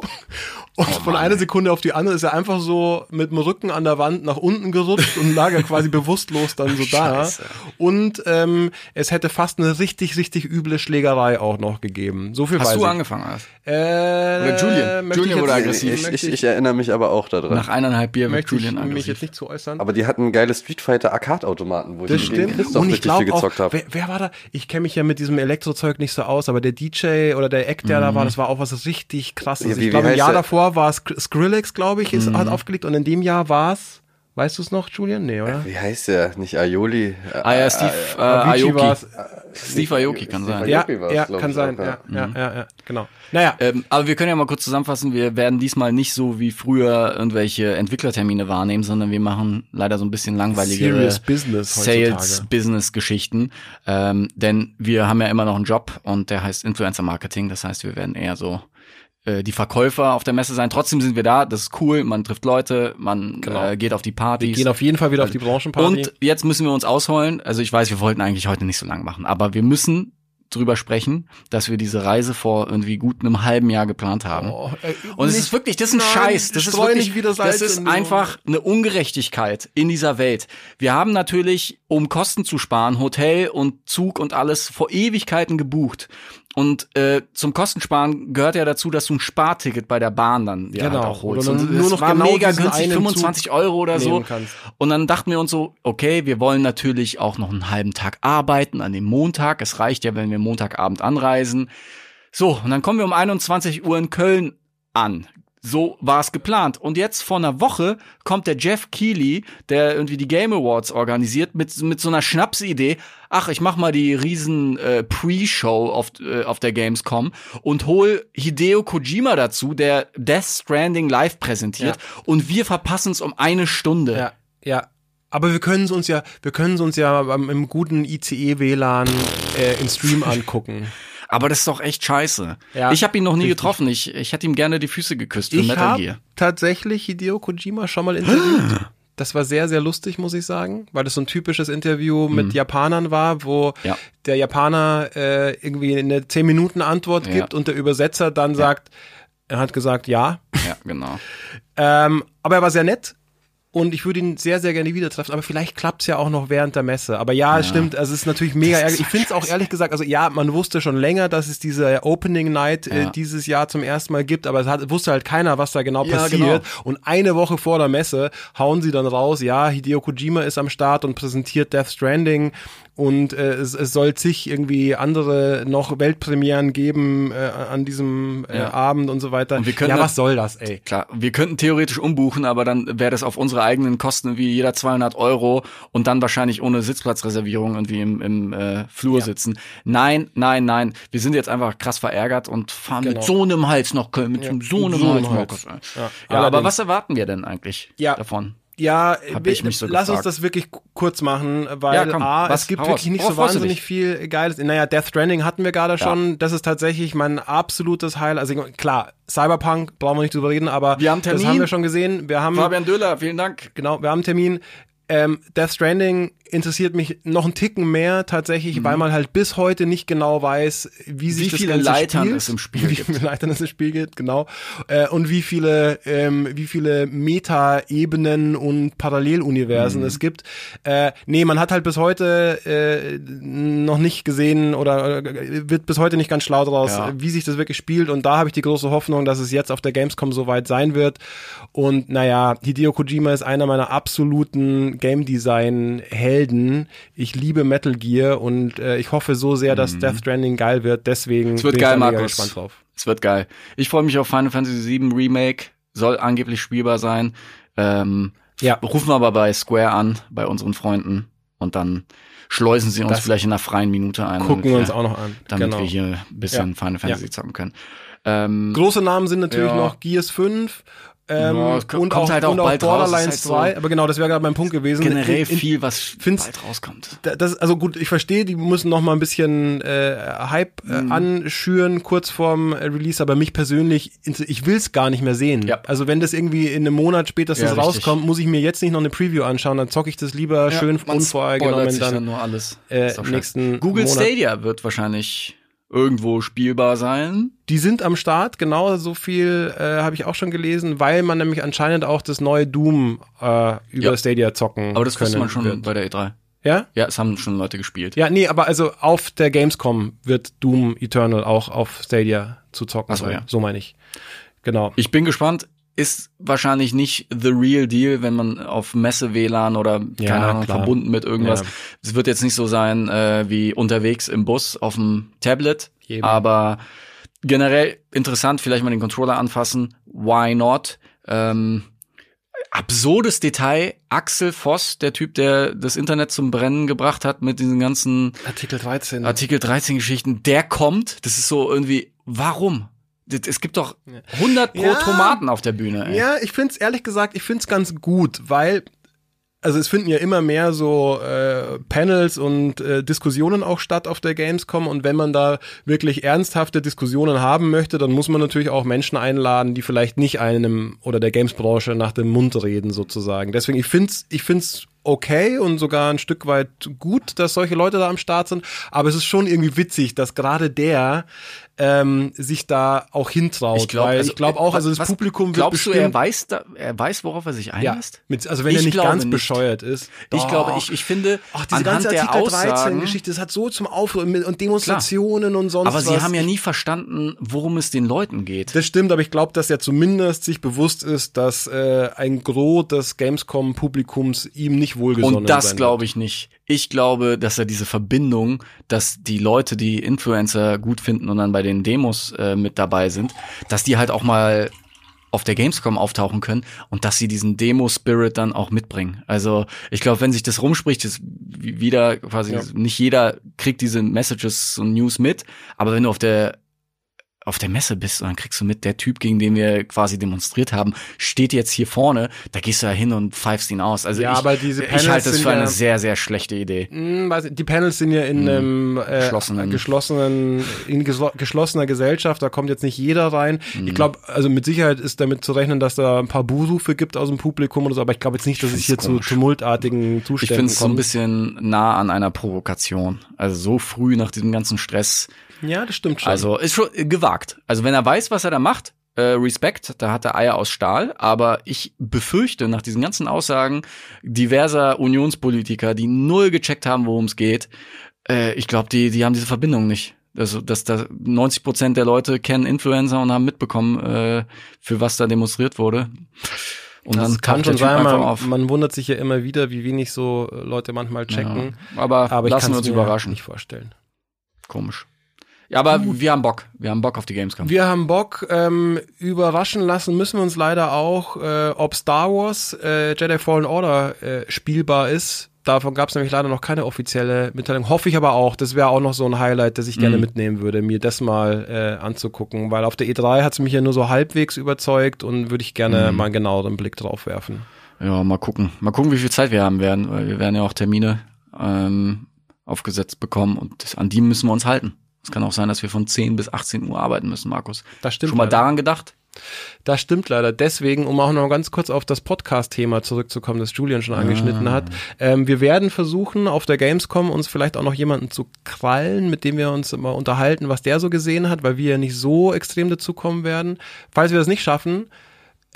und Oh von einer Sekunde auf die andere ist er einfach so mit dem Rücken an der Wand nach unten gerutscht und lag er quasi bewusstlos dann so da. Scheiße. Und ähm, es hätte fast eine richtig, richtig üble Schlägerei auch noch gegeben. So viel Hast weiß du ich. angefangen? Alf? Äh, Oder Julian? Julian ich wurde aggressiv. Ich, ich, ich erinnere mich aber auch daran. Nach eineinhalb Bier wird möchte ich Julian mich aggressiv. jetzt nicht zu äußern. aber die hatten geile Street Fighter Arcade-Automaten, wo Das ich stimmt. Christoph Und ich richtig viel gezockt habe. wer, wer war da? Ich kenne mich ja mit diesem Elektrozeug nicht so aus, aber der DJ oder der Act, der da war, das war auch was richtig krasses. Ja, wie- ich glaube, heißt Jahr der? Davor war es Skr- Skrillex, glaube ich, ist, hat aufgelegt und in dem Jahr war es, weißt du es noch, Julian? Nee, oder? Wie heißt der? Nicht Aioli? Äh, Ah ja, Steve äh, Avicii Aoki. war's. Steve Aoki kann Steve sein. Aoki. Ja, Aoki ja, kann sein. auch, Ja, ja. ja, ja, ja, genau. Naja, Ähm, aber wir können ja mal kurz zusammenfassen, wir werden diesmal nicht so wie früher irgendwelche Entwicklertermine wahrnehmen, sondern wir machen leider so ein bisschen langweilige. Sales-Business-Geschichten. Ähm, denn wir haben ja immer noch einen Job und der heißt Influencer-Marketing. Das heißt, wir werden eher so äh, die Verkäufer auf der Messe sein. Trotzdem sind wir da, das ist cool, man trifft Leute, man Genau. äh, geht auf die Partys. gehen auf jeden Fall wieder auf die Branchenparty. Und jetzt müssen wir uns ausholen. Also ich weiß, wir wollten eigentlich heute nicht so lang machen, aber wir müssen drüber sprechen, dass wir diese Reise vor irgendwie gut einem halben Jahr geplant haben. Oh, äh, Und es ist wirklich, das ist ein Nein, Scheiß. Das ist wirklich, Salz das ist einfach eine Ungerechtigkeit in dieser Welt. Wir haben natürlich, um Kosten zu sparen, Hotel und Zug und alles vor Ewigkeiten gebucht. Und äh, zum Kostensparen gehört ja dazu, dass du ein Sparticket bei der Bahn dann dir Genau. halt auch holst. Oder Und nur das noch war genau mega günstig, einen 25 Euro oder so. kannst. Und dann dachten wir uns so, okay, wir wollen natürlich auch noch einen halben Tag arbeiten an dem Montag. Es reicht ja, wenn wir Montagabend anreisen. So, und dann kommen wir um 21 Uhr in Köln an. So war es geplant. Und jetzt vor einer Woche kommt der Jeff Keighley, der irgendwie die Game Awards organisiert, mit, mit so einer Schnapsidee. Ach, ich mach mal die riesen äh, Pre-Show auf, äh, auf der Gamescom und hol Hideo Kojima dazu, der Death Stranding live präsentiert. Und wir verpassen es um eine Stunde. Ja, ja. Aber wir können es uns ja, wir können es uns ja beim- im guten ICE-WLAN äh, im Stream angucken. Aber das ist doch echt scheiße. Ja, ich habe ihn noch nie richtig. getroffen. Ich, ich hätte ihm gerne die Füße geküsst für Ich Metal Gear. tatsächlich Hideo Kojima schon mal interviewt. Das war sehr, sehr lustig, muss ich sagen, weil das so ein typisches Interview mit Japanern war, wo Mhm. Ja. der Japaner äh, irgendwie eine 10-Minuten-Antwort Ja. gibt und der Übersetzer dann sagt, er hat gesagt, ja. Ja, genau. Ähm, aber er war sehr nett und ich würde ihn sehr, sehr gerne wieder treffen. Aber vielleicht klappt's ja auch noch während der Messe. Aber ja, es stimmt, also es ist natürlich mega ärgerlich. Ich finde es auch ehrlich gesagt, also ja, man wusste schon länger, dass es diese Opening Night äh, Ja. dieses Jahr zum ersten Mal gibt, aber es hat, wusste halt keiner, was da genau Ja, passiert. genau. Und eine Woche vor der Messe hauen sie dann raus, ja, Hideo Kojima ist am Start und präsentiert Death Stranding und äh, es, es soll zig irgendwie andere noch Weltpremieren geben äh, an diesem äh, Ja. Abend und so weiter. Und wir können ja, was soll das, ey? Klar, wir könnten theoretisch umbuchen, aber dann wäre das auf unsere eigenen Kosten wie jeder 200 Euro und dann wahrscheinlich ohne Sitzplatzreservierung irgendwie im, im äh, Flur sitzen. Nein, nein, nein. Wir sind jetzt einfach krass verärgert und fahren Genau. mit so einem Hals nach Köln, mit so einem mit so einem nach Hals. Köln. Ja, Ja, aber was erwarten wir denn eigentlich Ja. davon? Ja, Hab ich mich so lass uns gefragt. das wirklich kurz machen, weil Ja, komm, A, was? es gibt wirklich nicht Worauf so wahnsinnig viel Geiles. Naja, Death Stranding hatten wir gerade schon. Das ist tatsächlich mein absolutes Highlight. Also klar, Cyberpunk brauchen wir nicht drüber reden, aber Wir haben das Termin. haben wir schon gesehen. Wir haben Fabian Döhler, vielen Dank. genau, wir haben einen Termin. Ähm, Death Stranding interessiert mich noch einen Ticken mehr tatsächlich, weil man halt bis heute nicht genau weiß, wie sich Mhm. Wie das viele Ganze Leitern spielt. es im Spiel wie gibt. viele Leitern es im Spiel gibt, genau. Äh, und wie viele, ähm, wie viele Meta-Ebenen und Paralleluniversen Mhm. es gibt. Äh, nee, man hat halt bis heute äh, noch nicht gesehen oder äh, wird bis heute nicht ganz schlau daraus, Ja. wie sich das wirklich spielt. Und da habe ich die große Hoffnung, dass es jetzt auf der Gamescom soweit sein wird. Und naja, Hideo Kojima ist einer meiner absoluten Game Design Helden. Ich liebe Metal Gear und äh, ich hoffe so sehr, dass Death Stranding geil wird. Deswegen Mhm. Es wird bin geil, ich Markus. gespannt drauf. Es wird geil. Ich freue mich auf Final Fantasy VII Remake. Soll angeblich spielbar sein. Ähm, Ja. Rufen wir aber bei Square an, bei unseren Freunden. Und dann schleusen sie uns Das vielleicht in einer freien Minute ein. Gucken wir uns auch noch an. Damit genau. wir hier ein bisschen Ja. Final Fantasy Ja. zocken können. Ähm, Große Namen sind natürlich Ja. noch Gears 5 ähm, Ja, es ko- und, kommt auch, halt auch und auch Borderlands halt so 2. Aber genau, das wäre gerade mein Punkt gewesen. generell In- in- viel, was find's- bald rauskommt. Da- das, also gut, ich verstehe, die müssen noch mal ein bisschen äh, Hype äh, Mhm. anschüren kurz vorm äh, Release, aber mich persönlich, ich will's gar nicht mehr sehen. Ja. Also wenn das irgendwie in einem Monat spätestens Ja, rauskommt, muss ich mir jetzt nicht noch eine Preview anschauen, dann zocke ich das lieber schön spoilert unvoreingenommen sich dann dann. nur alles. äh, nächsten Google Monat. Stadia wird wahrscheinlich irgendwo spielbar sein. Die sind am Start, genau so viel äh, habe ich auch schon gelesen, weil man nämlich anscheinend auch das neue Doom äh, über Ja. Stadia zocken Aber das wusste können man schon wird. bei der E3. Ja? Ja, es haben schon Leute gespielt. Ja, nee, aber also auf der Gamescom wird Doom Eternal auch auf Stadia zu zocken Ach so, ja. So meine ich. Genau. Ich bin gespannt. Ist wahrscheinlich nicht the real deal, wenn man auf Messe-WLAN oder Ja, keine Ahnung, klar. verbunden mit irgendwas. Ja. Es wird jetzt nicht so sein äh, wie unterwegs im Bus auf dem Tablet, Eben. aber generell interessant, vielleicht mal den Controller anfassen. Why not? Ähm, absurdes Detail. Axel Voss, der Typ, der das Internet zum Brennen gebracht hat mit diesen ganzen Artikel 13. Artikel 13 Geschichten, der kommt. Das ist so irgendwie, warum? Es gibt doch 100 pro Ja. Tomaten auf der Bühne. Ey. Ja, ich find's ehrlich gesagt, ich find's ganz gut, weil also es finden ja immer mehr so äh, Panels und äh, Diskussionen auch statt auf der Gamescom und wenn man da wirklich ernsthafte Diskussionen haben möchte, dann muss man natürlich auch Menschen einladen, die vielleicht nicht einem oder der Gamesbranche nach dem Mund reden sozusagen. Deswegen ich find's ich find's okay und sogar ein Stück weit gut, dass solche Leute da am Start sind, aber es ist schon irgendwie witzig, dass gerade der ähm, sich da auch hintraut, Ich glaube weil also, ich glaube auch, also das was- Publikum wird Glaubst du, bestimmt er weiß, da, er weiß, worauf er sich ja, einlässt? mit, also wenn Ich er nicht ganz nicht. bescheuert ist. Ich Doch. glaube, ich, ich finde, Ach, diese ganze der Artikel Aussagen, 13-Geschichte, das hat so zum Aufruhr und Demonstrationen und sonst aber was. sie haben ja nie verstanden, worum es den Leuten geht. Das stimmt, aber ich glaube, dass er zumindest sich bewusst ist, dass äh, ein Gros des Gamescom-Publikums ihm nicht wohlgesonnen Und das glaube ich nicht. Ich glaube, dass er diese Verbindung, dass die Leute, die Influencer gut finden und dann bei den Demos äh, mit dabei sind, dass die halt auch mal auf der Gamescom auftauchen können und dass sie diesen Demo-Spirit dann auch mitbringen. Also ich glaube, wenn sich das rumspricht, ist wie- wieder quasi Ja. nicht jeder kriegt diese Messages und News mit, aber wenn du auf der auf der Messe bist und dann kriegst du mit, der Typ, gegen den wir quasi demonstriert haben, steht jetzt hier vorne, da gehst du da hin und pfeifst ihn aus. Also Ja, ich, aber diese ich Panels halte das für eine ja- sehr, sehr schlechte Idee. Hm, ich, die Panels sind ja in einem äh, Geschlossenen. geschlossenen, in geschlossener Gesellschaft, da kommt jetzt nicht jeder rein. Mhm. Ich glaube, also mit Sicherheit ist damit zu rechnen, dass da ein paar Buhrufe gibt aus dem Publikum oder so, aber ich glaube jetzt nicht, dass es hier zu komisch. tumultartigen Ich Zuständen finde es so ein kommt. bisschen nah an einer Provokation. Also so früh nach diesem ganzen Stress. Ja, das stimmt schon. Also ist schon gewagt. Also wenn er weiß, was er da macht, äh, Respekt, da hat er Eier aus Stahl. Aber ich befürchte nach diesen ganzen Aussagen diverser Unionspolitiker, die null gecheckt haben, worum es geht, äh, ich glaube, die, die haben diese Verbindung nicht. Also, dass da 90 Prozent der Leute kennen Influencer und haben mitbekommen, äh, für was da demonstriert wurde. Und das dann kann schon sein, man, auf. man wundert sich ja immer wieder, wie wenig so Leute manchmal checken. Ja. Aber, Aber lassen kann wir uns mir überraschen. nicht vorstellen. Komisch. Ja, aber wir haben Bock. Wir haben Bock auf die Gamescom. Wir haben Bock, ähm, überraschen lassen müssen wir uns leider auch, äh, ob Star Wars äh, Jedi Fallen Order äh, spielbar ist. Davon gab es nämlich leider noch keine offizielle Mitteilung. Hoffe ich aber auch. Das wäre auch noch so ein Highlight, das ich gerne Mhm. mitnehmen würde, mir das mal äh, anzugucken. Weil auf der E3 hat es mich ja nur so halbwegs überzeugt und würde ich gerne Mhm. mal einen genaueren Blick drauf werfen. Ja, mal gucken. Mal gucken, wie viel Zeit wir haben werden, weil wir werden ja auch Termine ähm, aufgesetzt bekommen und an die müssen wir uns halten. Es kann auch sein, dass wir von 10 bis 18 Uhr arbeiten müssen, Markus. Das stimmt Schon mal leider. daran gedacht? Das stimmt leider. Deswegen, um auch noch ganz kurz auf das Podcast-Thema zurückzukommen, das Julian schon angeschnitten hat. Ähm, wir werden versuchen, auf der Gamescom uns vielleicht auch noch jemanden zu krallen, mit dem wir uns immer unterhalten, was der so gesehen hat, weil wir ja nicht so extrem dazukommen werden. Falls wir das nicht schaffen,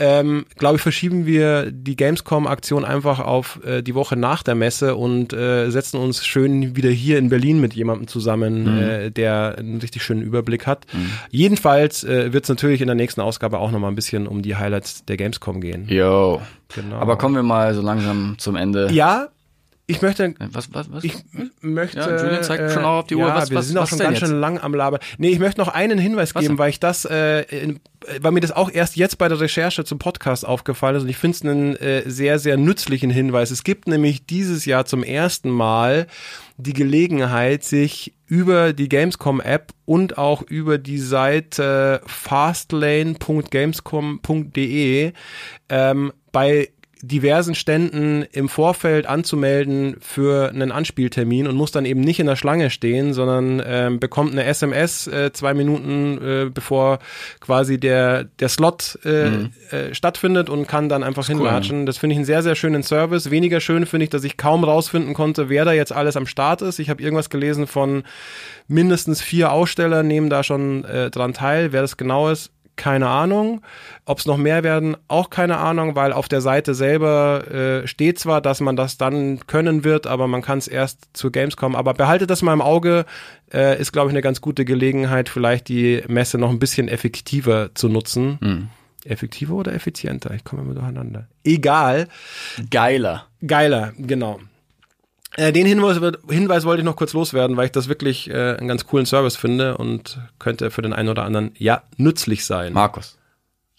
ähm, glaube ich, verschieben wir die Gamescom-Aktion einfach auf äh, die Woche nach der Messe und äh, setzen uns schön wieder hier in Berlin mit jemandem zusammen, äh, der einen richtig schönen Überblick hat. Jedenfalls äh, wird es natürlich in der nächsten Ausgabe auch nochmal ein bisschen um die Highlights der Gamescom gehen. Yo. Genau. Aber kommen wir mal so langsam zum Ende. Ja, ich möchte Was, was, was? ich möchte. Ja, Julian zeigt äh, schon auch auf die Uhr. Ja, Was- wir was- sind auch schon ganz jetzt? schön lang am Laber. Nee, ich möchte noch einen Hinweis Was geben, denn? weil ich das, äh, in, weil mir das auch erst jetzt bei der Recherche zum Podcast aufgefallen ist und ich finde es einen äh, sehr, sehr nützlichen Hinweis. Es gibt nämlich dieses Jahr zum ersten Mal die Gelegenheit, sich über die Gamescom-App und auch über die Seite fastlane.gamescom.de ähm, bei diversen Ständen im Vorfeld anzumelden für einen Anspieltermin und muss dann eben nicht in der Schlange stehen, sondern ähm, bekommt eine SMS äh, zwei Minuten äh, bevor quasi der der Slot äh, äh, stattfindet und kann dann einfach hinlatschen. Das finde ich einen sehr sehr schönen Service. Weniger schön finde ich, dass ich kaum rausfinden konnte, wer da jetzt alles am Start ist. Ich habe irgendwas gelesen von mindestens vier Aussteller nehmen da schon äh, dran teil. Wer das genau ist, keine Ahnung. Ob es noch mehr werden, auch keine Ahnung, weil auf der Seite selber äh, steht zwar, dass man das dann können wird, aber man kann es erst zur Gamescom. Aber behaltet das mal im Auge, äh, ist, glaube ich, eine ganz gute Gelegenheit, vielleicht die Messe noch ein bisschen effektiver zu nutzen. Effektiver oder effizienter? Ich komme immer durcheinander. Egal. Geiler. Geiler, genau. Äh, den Hinweis, Hinweis wollte ich noch kurz loswerden, weil ich das wirklich äh, einen ganz coolen Service finde und könnte für den einen oder anderen ja nützlich sein. Markus,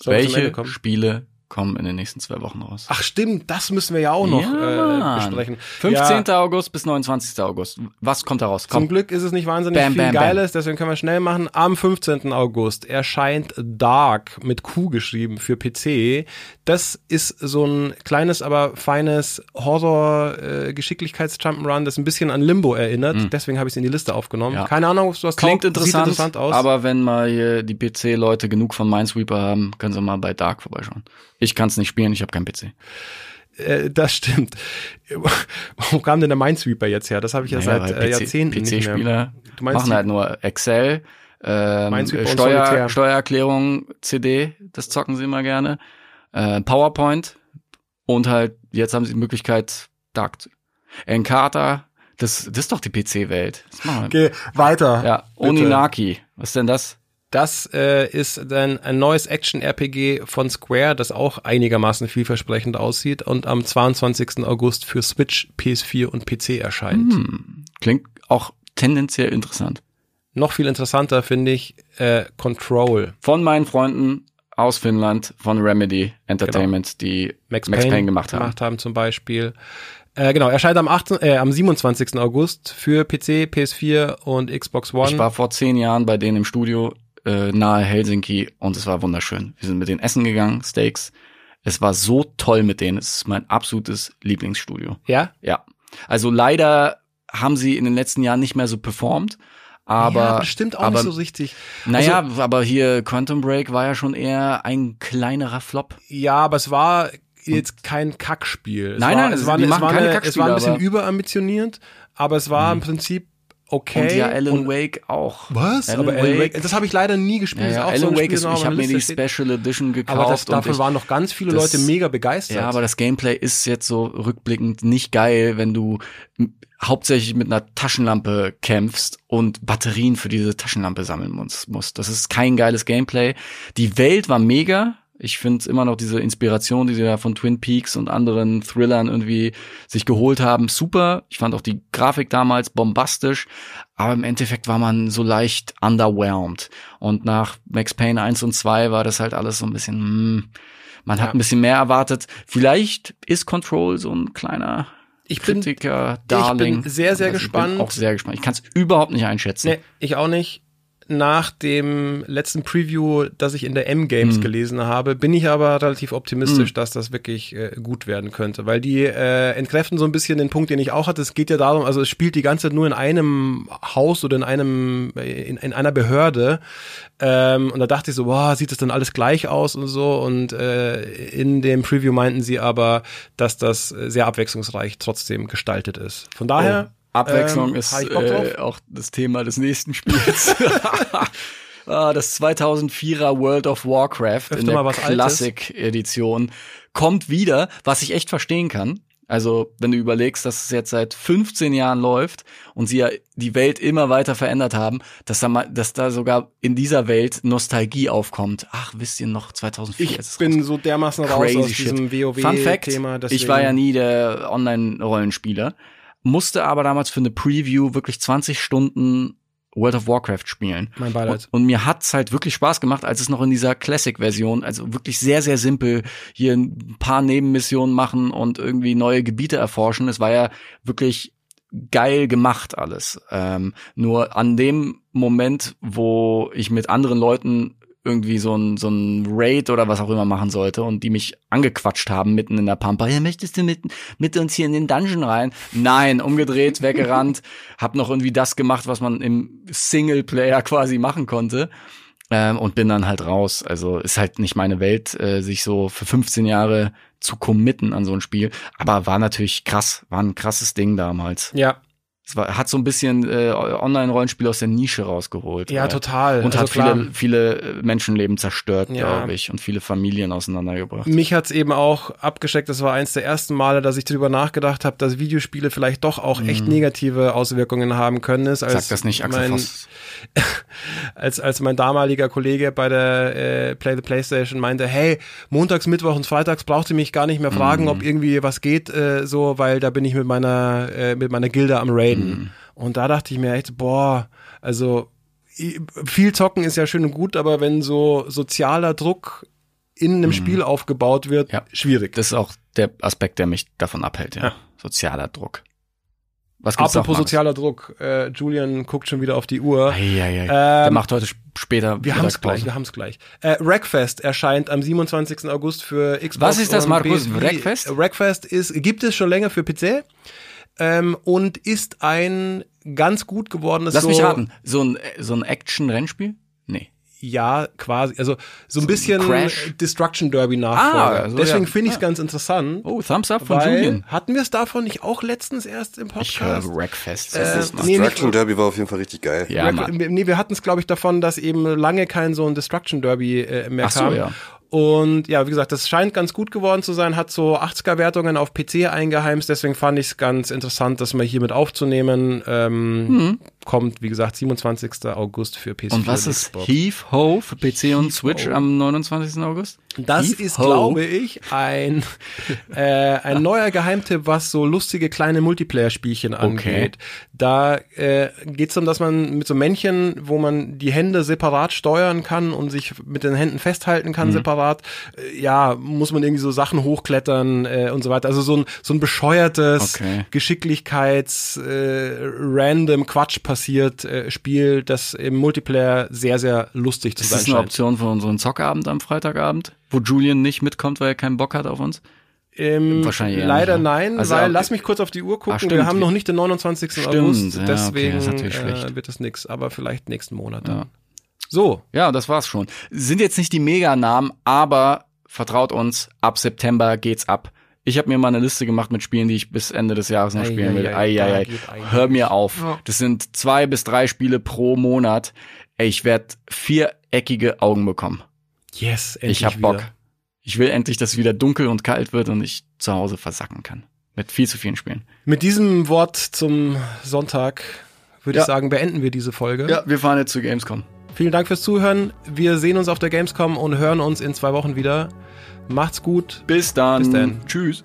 Ende welche? Spiele kommen in den nächsten zwei Wochen raus? Ach stimmt, das müssen wir ja auch noch Ja, äh, besprechen. 15. Ja, August bis 29. August. Was kommt da raus? zum Komm. Glück ist es nicht wahnsinnig Bam, viel bam, bam. Geiles, deswegen können wir schnell machen. Am 15. August erscheint Dark mit Q geschrieben für PC. Das ist so ein kleines, aber feines Horror-Geschicklichkeits-Jump'n'Run, das ein bisschen an Limbo erinnert. Deswegen habe ich es in die Liste aufgenommen. Mhm. Ja. Keine Ahnung, das Klingt taugt. interessant, interessant aus. aber wenn mal hier die PC-Leute genug von Minesweeper haben, können sie mal bei Dark vorbeischauen. Ich kann es nicht spielen, ich habe keinen PC. Äh, das stimmt. Wo kam denn der Minesweeper jetzt her? Das habe ich ja Naja, seit äh, Jahrzehnten nicht mehr. PC-Spieler Du meinst machen die- halt nur Excel, ähm, Steuer. Steuererklärung, CD, das zocken sie immer gerne, äh, PowerPoint und halt, jetzt haben sie die Möglichkeit, Dark zu. Encarta, das, das ist doch die PC-Welt. Okay, weiter. Ja, bitte. Oninaki, was ist denn das? Das äh, ist dann ein neues Action-RPG von Square, das auch einigermaßen vielversprechend aussieht und am 22. August für Switch, PS4 und PC erscheint. Hm. Klingt auch tendenziell interessant. Noch viel interessanter finde ich äh, Control. Von meinen Freunden aus Finnland, von Remedy Entertainment, die Max, Max Payne, Payne gemacht haben. gemacht haben zum Beispiel. Äh, genau, erscheint am, 18, äh, am 27. August für PC, PS4 und Xbox One. Ich war vor zehn Jahren bei denen im Studio äh, nahe Helsinki und es war wunderschön. Wir sind mit denen essen gegangen, Steaks. Es war so toll mit denen. Es ist mein absolutes Lieblingsstudio. ja? Ja. Also leider haben sie in den letzten Jahren nicht mehr so performt. Aber, ja, bestimmt auch aber, nicht so richtig. Naja, Also- aber hier Quantum Break war ja schon eher ein kleinerer Flop. Ja, aber es war jetzt kein Kackspiel. Es Nein, war, nein, es war, es war, keine eine, es war ein bisschen Mhm. überambitioniert, aber es war im Prinzip okay. Und ja, Alan Und- Wake auch. Was? Alan aber Alan Wake, Wake, das habe ich leider nie gespielt. ja, ja, Alan so Wake Spiel, ist, ich habe mir die. Special Edition gekauft. Aber das, und davon ich, waren noch ganz viele das- Leute mega begeistert. Ja, aber das Gameplay ist jetzt so rückblickend nicht geil, wenn du hauptsächlich mit einer Taschenlampe kämpfst und Batterien für diese Taschenlampe sammeln musst. musst. Das ist kein geiles Gameplay. Die Welt war mega. Ich finde immer noch diese Inspiration, die sie da von Twin Peaks und anderen Thrillern irgendwie sich geholt haben, super. Ich fand auch die Grafik damals bombastisch, aber im Endeffekt war man so leicht underwhelmed. Und nach Max Payne 1 und 2 war das halt alles so ein bisschen, hm, man hat Ja. ein bisschen mehr erwartet. Vielleicht ist Control so ein kleiner ich bin, Kritiker, Darling. ich bin sehr, sehr Also gespannt. Ich bin auch sehr gespannt. Ich kann es überhaupt nicht einschätzen. nee, ich auch nicht. Nach dem letzten Preview, das ich in der M-Games gelesen habe, bin ich aber relativ optimistisch, dass das wirklich äh, gut werden könnte, weil die äh, entkräften so ein bisschen den Punkt, den ich auch hatte. Es geht ja darum, also es spielt die ganze Zeit nur in einem Haus oder in einem in, in einer Behörde. Ähm, und da dachte ich so, boah, sieht das dann alles gleich aus und so? Und äh, in dem Preview meinten sie aber, dass das sehr abwechslungsreich trotzdem gestaltet ist. Von daher Abwechslung ähm, ist äh, auch das Thema des nächsten Spiels. ah, das 2004er World of Warcraft Öfter in der. Classic-Edition kommt wieder, was ich echt verstehen kann. Also, wenn du überlegst, dass es jetzt seit 15 Jahren läuft und sie ja die Welt immer weiter verändert haben, dass da mal, dass da sogar in dieser Welt Nostalgie aufkommt. Ach, wisst ihr noch 2004? Ich bin so dermaßen raus Crazy aus shit. diesem Fun Fact, WoW-Thema. ich war ja nie der Online-Rollenspieler, musste aber damals für eine Preview wirklich 20 Stunden World of Warcraft spielen. Mein Beileid. Und, und mir hat's halt wirklich Spaß gemacht, als es noch in dieser Classic-Version, also wirklich sehr, sehr simpel, hier ein paar Nebenmissionen machen und irgendwie neue Gebiete erforschen. Es war ja wirklich geil gemacht alles. Ähm, nur an dem Moment, wo ich mit anderen Leuten irgendwie so ein, so ein Raid oder was auch immer machen sollte und die mich angequatscht haben mitten in der Pampa. Ja, möchtest du mit, mit uns hier in den Dungeon rein? Nein, umgedreht, weggerannt, hab noch irgendwie das gemacht, was man im Singleplayer quasi machen konnte. Ähm, und bin dann halt raus. Also ist halt nicht meine Welt, äh, sich so für 15 Jahre zu committen an so ein Spiel. Aber war natürlich krass, war ein krasses Ding damals. Ja, Es war, hat so ein bisschen äh, Online-Rollenspiel aus der Nische rausgeholt. ja, weil- total. Und Also hat klar, viele, viele äh, Menschenleben zerstört, Ja. glaube ich, und viele Familien auseinandergebracht. Mich hat's eben auch abgeschreckt. Das war eins der ersten Male, dass ich darüber nachgedacht habe, dass Videospiele vielleicht doch auch echt negative Auswirkungen haben können. Ist, als Mhm. Sag das nicht, Axel mein, als, als mein damaliger Kollege bei der äh, Play the Playstation meinte, hey, montags, Mittwoch und Freitags braucht ihr mich gar nicht mehr fragen, Mhm. ob irgendwie was geht, äh, so, weil da bin ich mit meiner, äh, mit meiner Gilde am Raiden. Mhm. Und da dachte ich mir echt, boah, also viel zocken ist ja schön und gut, aber wenn so sozialer Druck in einem Spiel aufgebaut wird, Mhm. Ja. schwierig. Das ist auch der Aspekt, der mich davon abhält, ja. Ja. Sozialer Druck. Was gibt's Apropos sozialer Druck, äh, Julian guckt schon wieder auf die Uhr. Eieiei. der Ähm, macht heute sp- später Wir haben es gleich, wir haben es gleich. Äh, Wreckfest erscheint am 27. August für Xbox. Was ist das, Markus? Äh, Wreckfest ist, gibt es schon länger für PC ähm, und ist ein ganz gut gewordenes Lass so, mich raten. So ein, so ein Action-Rennspiel? Nee. Ja, quasi, also so ein bisschen Crash? Destruction Derby Nachfolger. Ah, also Deswegen ja. finde ich es ganz interessant. Oh, Thumbs up von Julian. hatten wir es davon nicht auch letztens erst im Ich höre Podcast? Wreckfest. Äh, nee, Destruction Derby war auf jeden Fall richtig geil. ja, Rack- nee, wir hatten es, glaube ich, davon, dass eben lange kein so ein Destruction Derby äh, mehr Ach so, kam. ja. Und ja, wie gesagt, das scheint ganz gut geworden zu sein, hat so 80er-Wertungen auf PC eingeheimst, deswegen fand ich es ganz interessant, das mal hier mit aufzunehmen. Ähm, Kommt, wie gesagt, 27. August für PS4 Mhm. Und was und ist. Heave Ho für PC und Heave Switch Ho. am 29. August? Das Heave ist, Ho. glaube ich, ein, äh, ein neuer Geheimtipp, was so lustige kleine Multiplayer-Spielchen angeht. Da äh, geht es darum, dass man mit so Männchen, wo man die Hände separat steuern kann und sich mit den Händen festhalten kann separat, äh, ja, muss man irgendwie so Sachen hochklettern äh, und so weiter. Also so ein, so ein bescheuertes Okay. Geschicklichkeits äh, random Quatsch passiert äh, Spiel, das im Multiplayer sehr, sehr lustig zu Ist sein das eine scheint. Option für unseren Zockabend am Freitagabend, wo Julian nicht mitkommt, weil er keinen Bock hat auf uns? Ähm, Wahrscheinlich leider nicht, ne? nein, Also, weil okay. lass mich kurz auf die Uhr gucken. Ah, stimmt. wir haben noch nicht den 29. Stimmt, August, ja, okay, deswegen das ist natürlich äh, wird es nix, aber vielleicht nächsten Monat dann. Ja. So, Ja, das war's schon. Sind jetzt nicht die Meganamen, aber vertraut uns, ab September geht's ab. Ich habe mir mal eine Liste gemacht mit Spielen, die ich bis Ende des Jahres noch Ei, spielen will. ei, ei, Ei. Hör mir auf. Das sind zwei bis drei Spiele pro Monat. Ey, ich werd viereckige Augen bekommen. Yes, endlich ich hab wieder. Bock. Ich will endlich, dass es wieder dunkel und kalt wird und ich zu Hause versacken kann. Mit viel zu vielen Spielen. Mit diesem Wort zum Sonntag würde Ja. ich sagen, beenden wir diese Folge. wir fahren jetzt zu Gamescom. Vielen Dank fürs Zuhören. Wir sehen uns auf der Gamescom und hören uns in zwei Wochen wieder. Macht's gut. Bis dann. Bis dann. Tschüss.